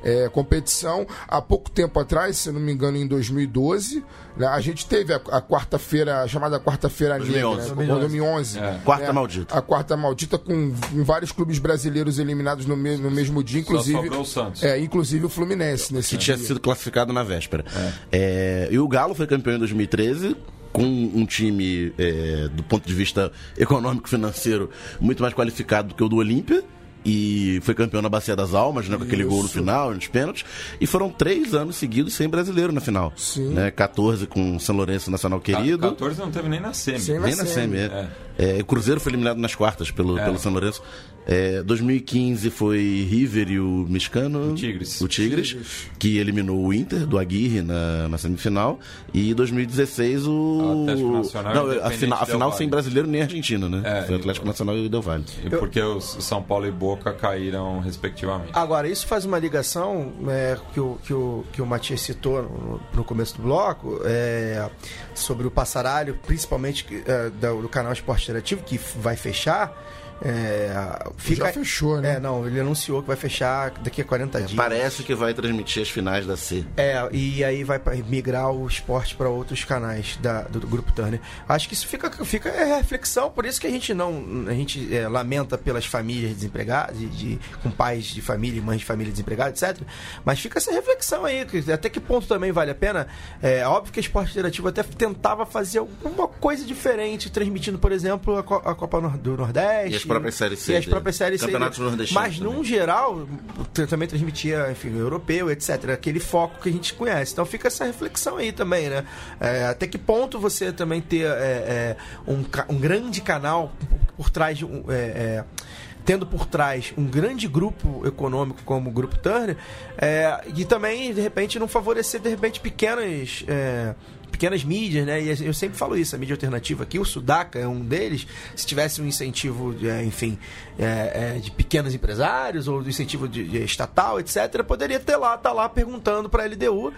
é, competição. Há pouco tempo atrás, se não me engano, em 2012, né, a gente teve a, a quarta-feira, chamada quarta-feira negra, 2011. Né, é. Quarta né, maldita. A quarta maldita, com, com, vários clubes brasileiros eliminados no, me, no mesmo dia, inclusive. o Santos. É, inclusive o Fluminense nesse Que dia. tinha sido classificado na véspera. É. e o Galo foi campeão em 2013 com um time, é, do ponto de vista econômico-financeiro, muito mais qualificado do que o do Olímpia e foi campeão na Bacia das Almas, né, com aquele gol no final, nos pênaltis. E foram três anos seguidos sem brasileiro na final. Sim. Né, 14 com São Lourenço Nacional Querido. 14 não teve nem na semi. nem na semi, é. É, o Cruzeiro foi eliminado nas quartas pelo, É. pelo São Lourenço. É, 2015 foi River e o Mexicano. O Tigres. O Tigres, que eliminou o Inter do Aguirre na, na semifinal. E 2016 o. O Atlético Nacional e Não, a final, a final sem brasileiro nem argentino, né? É, foi e- Atlético Nacional e Del Valle. E porque os São Paulo e Boca caíram respectivamente. Agora, isso faz uma ligação é, que, o, que, o, que o Matias citou no, no começo do bloco é, sobre o passaralho, principalmente é, do, do canal Esporte Interativo, que vai fechar. É, fica, Já fechou, né? É, não, ele anunciou que vai fechar daqui a 40 dias. Parece que vai transmitir as finais da C. É, e aí vai migrar o esporte para outros canais da- do, do grupo Turner. Acho que isso fica, fica é reflexão, por isso que a gente não. A gente é, lamenta pelas famílias desempregadas, de, de- com pais de família e mães de família desempregadas, etc. Mas fica essa reflexão aí, que até que ponto também vale a pena. É óbvio que o esporte interativo até tentava fazer alguma coisa diferente, transmitindo, por exemplo, a, Co- a Copa do Nordeste. As próprias séries C E as próprias séries C Campeonatos nordestinos Mas, também. num geral, também transmitia, enfim, europeu, etc. Aquele foco que a gente conhece. Então fica essa reflexão aí também, né? É, até que ponto você também ter é, é, um, um grande canal por, por trás de um. é, é, Tendo por trás um grande grupo econômico como o Grupo Turner, é, e também, de repente, não favorecer, de repente, pequenas. é, pequenas mídias, né? E eu sempre falo isso, a mídia alternativa aqui, o Sudaca é um deles. Se tivesse um incentivo, é, enfim, é, é, de pequenos empresários ou do incentivo de, estatal, etc., poderia ter lá, tá lá perguntando para a LDU,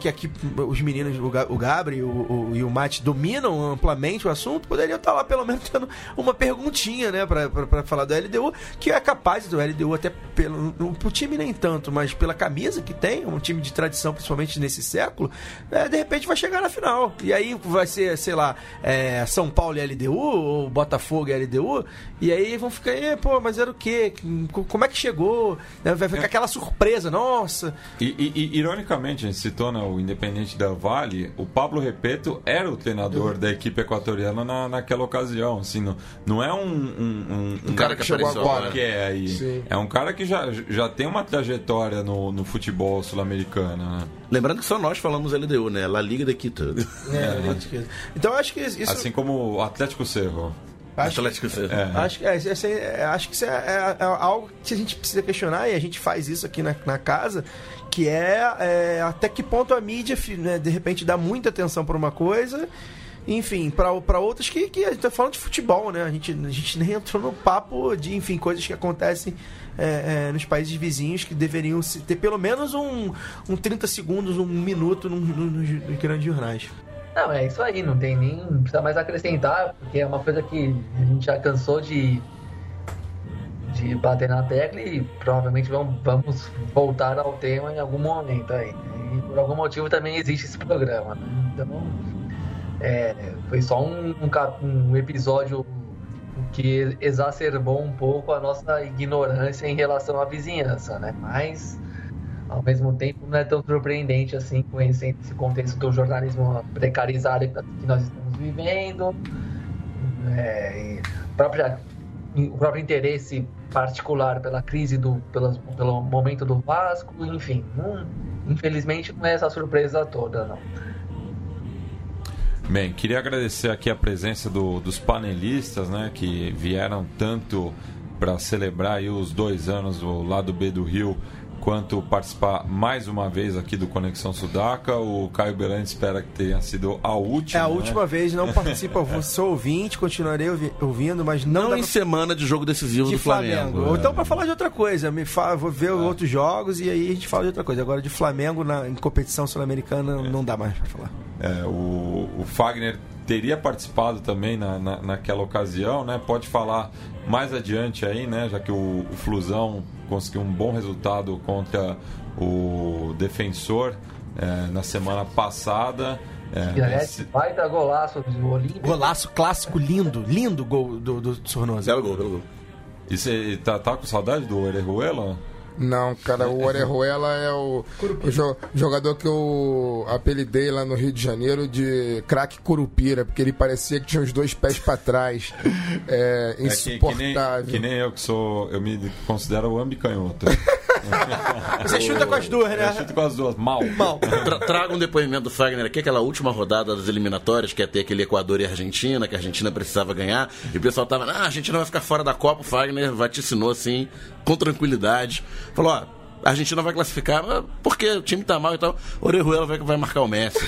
que aqui os meninos, o, Ga- o o, e o Mate dominam amplamente o assunto, poderiam estar lá pelo menos tendo uma perguntinha, né, para falar do LDU, que é capaz do LDU até pelo o time nem tanto, mas pela camisa que tem, um time de tradição, principalmente nesse século, de repente vai chegar na final. E aí vai ser, sei lá, é, São Paulo e LDU, ou Botafogo e LDU, e aí vão ficar, "É, pô, mas era o quê? Como é que chegou? Né, Vai ficar aquela surpresa, nossa. E, e- e, ironicamente, a gente citou né, o Independente da Vale, o Pablo Repeto era o treinador da equipe equatoriana na, naquela ocasião. Assim, não, não é um, um, um, Um cara que chegou apareceu agora. que é aí. Sim. É um cara que já, já tem uma trajetória no, no futebol sul-americano. Né? Lembrando que só nós falamos LDU, né? La Liga de Quito. É, acho que- Então acho que isso. Assim como o Atlético Cerro. acho, Atlético Cerro. É. acho, que- é, isso é- é- acho que isso é, é- é algo que a gente precisa questionar e a gente faz isso aqui na, na casa, que é, é, até que ponto a mídia, né, de repente, dá muita atenção para uma coisa. Enfim, para outras que, que a gente tá falando de futebol, né? A gente, a gente nem entrou no papo de, enfim, coisas que acontecem é, é, nos países vizinhos que deveriam ter pelo menos um, um 30 segundos, um minuto nos, nos grandes jornais. Não, é isso aí, não tem nem. Não precisa mais acrescentar, porque é uma coisa que a gente já cansou de, de bater na tecla e provavelmente vamos, vamos voltar ao tema em algum momento aí. E por algum motivo também existe esse programa, né? Então, é, foi só um, um, um episódio que exacerbou um pouco a nossa ignorância em relação à vizinhança, né? Mas ao mesmo tempo não é tão surpreendente assim conhecendo esse contexto do jornalismo precarizado que nós estamos vivendo é, própria, o próprio interesse particular pela crise do pela, pelo momento do Vasco enfim infelizmente não é essa surpresa toda não Bem, queria agradecer aqui a presença do- dos panelistas, né, que vieram tanto para celebrar os dois anos do lado B do Rio, quanto participar mais uma vez aqui do Conexão Sudaca. O Caio Berante espera que tenha sido a última. É a né? última vez, não participa, eu sou ouvinte, continuarei ouvi- ouvindo, mas não, Não em pra- semana de jogo decisivo de do Flamengo. Ou então pra falar de outra coisa, me fala, vou ver outros jogos e aí a gente fala de outra coisa. Agora de Flamengo na, em competição sul-americana não dá mais pra falar. É, o, o Fagner teria participado também na, na- naquela ocasião, né? Pode falar mais adiante aí, né? Já que o, o Flusão conseguiu um bom resultado contra o defensor é, na semana passada. É, e aliás esse- vai dar golaço do Olímpico Golaço clássico lindo, lindo gol do, do Sornosa. Belo gol, belo gol. e você tá, tá com saudade do Orejuela? Não, cara, o Orejuela é o, o jo- jogador que eu apelidei lá no Rio de Janeiro de craque Curupira, porque ele parecia que tinha os dois pés pra trás. É É que, que, nem, insuportável. que nem eu que sou, eu me considero o ambicanhoto. Você chuta com as duas, né? Eu chuto com as duas, mal. Mal. Tra traga um depoimento do Fagner aqui, aquela última rodada das eliminatórias, que ia ter aquele Equador e Argentina, que a Argentina precisava ganhar, e o pessoal tava, ah, a Argentina vai ficar fora da Copa, o Fagner vaticinou assim, com tranquilidade. Falou, ó, a Argentina vai classificar porque o time tá mal e tal. Orejuela vai, vai marcar o Messi.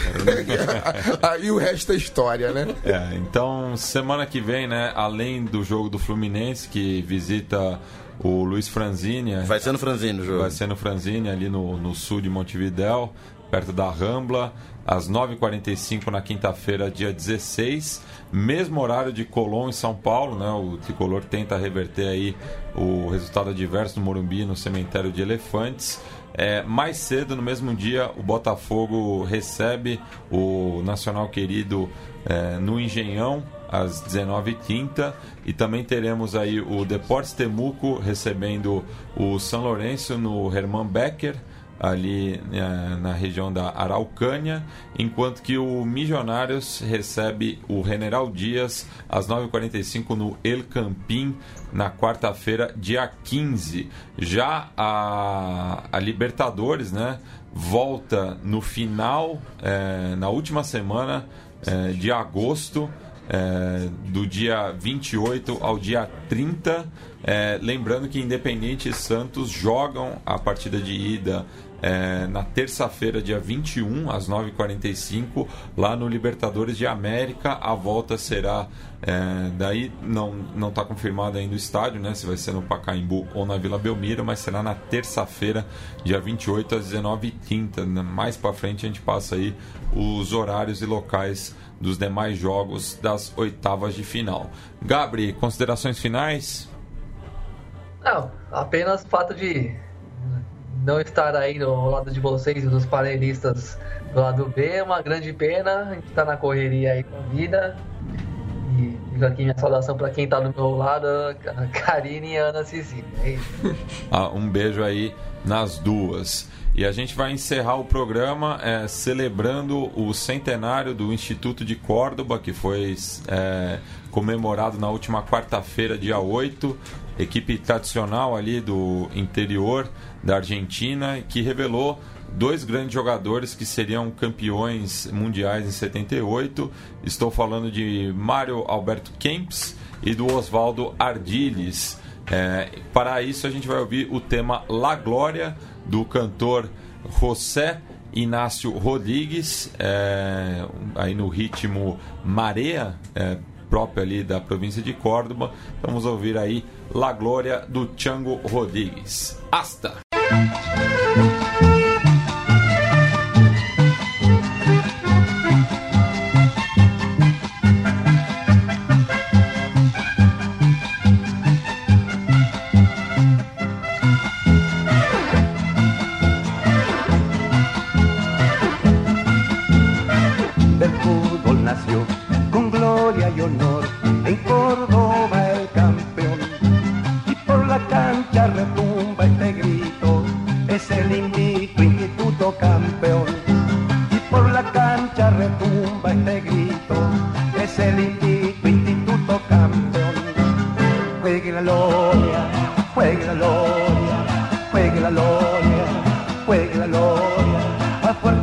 Aí o resto é história, né? É, então, semana que vem, né, além do jogo do Fluminense, que visita o Luiz Franzini. Vai ser no Franzini o jogo. Vai ser no Franzini, ali no, no sul de Montevidéu, perto da Rambla, às 9h45 na quinta-feira, dia 16 mesmo horário de Colón em São Paulo, né? O tricolor tenta reverter aí o resultado adverso no Morumbi no cemitério de Elefantes. É, mais cedo, no mesmo dia, o Botafogo recebe o Nacional Querido é, no Engenhão, às 19h30. E também teremos aí o Deportes Temuco recebendo o São Lourenço no Hermann Becker ali eh, na região da Araucânia, enquanto que o Milionários recebe o General Dias às 9h45 no El Campín, na quarta-feira, dia 15. Já a, a Libertadores, né, volta no final, eh, na última semana eh, de agosto, do dia 28 ao dia 30. lembrando que Independente e Santos jogam a partida de ida é, na terça-feira, dia 21, às 9h45, lá no Libertadores de América. A volta será. É, daí não está confirmado ainda o estádio, né? Se vai ser no Pacaembu ou na Vila Belmiro, mas será na terça-feira, dia 28 às 19h30. Mais para frente a gente passa aí os horários e locais dos demais jogos das oitavas de final. Gabri, considerações finais? Não, apenas o fato de não estar aí no lado de vocês, dos panelistas do lado B, é uma grande pena. A gente está na correria aí com a vida. E fica aqui minha saudação para quem está do meu lado, a Karine e a Ana Cecília. É ah, um beijo aí nas duas. E a gente vai encerrar o programa é, celebrando o centenário do Instituto de Córdoba, que foi é, comemorado na última quarta-feira, dia 8. Equipe tradicional ali do interior da Argentina, que revelou dois grandes jogadores que seriam campeões mundiais em 78. Estou falando de Mário Alberto Kempis e do Oswaldo Ardiles. É, para isso a gente vai ouvir o tema La Glória do cantor José Inácio Rodrigues, é, aí no ritmo Marea, é, próprio ali da província de Córdoba. Vamos ouvir aí La Glória do Chango Rodrigues. Hasta!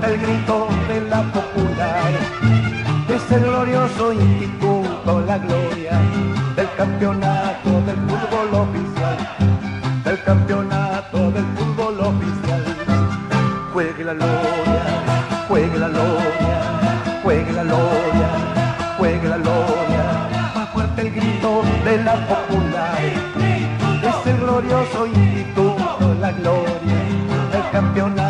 El grito de la popular. Es el glorioso instituto, la gloria del campeonato del fútbol oficial. Del campeonato del fútbol oficial. Juegue la gloria, juegue la gloria, juegue la gloria, juegue la gloria. Más fuerte el grito de la popular. Es el glorioso instituto, la gloria del campeonato.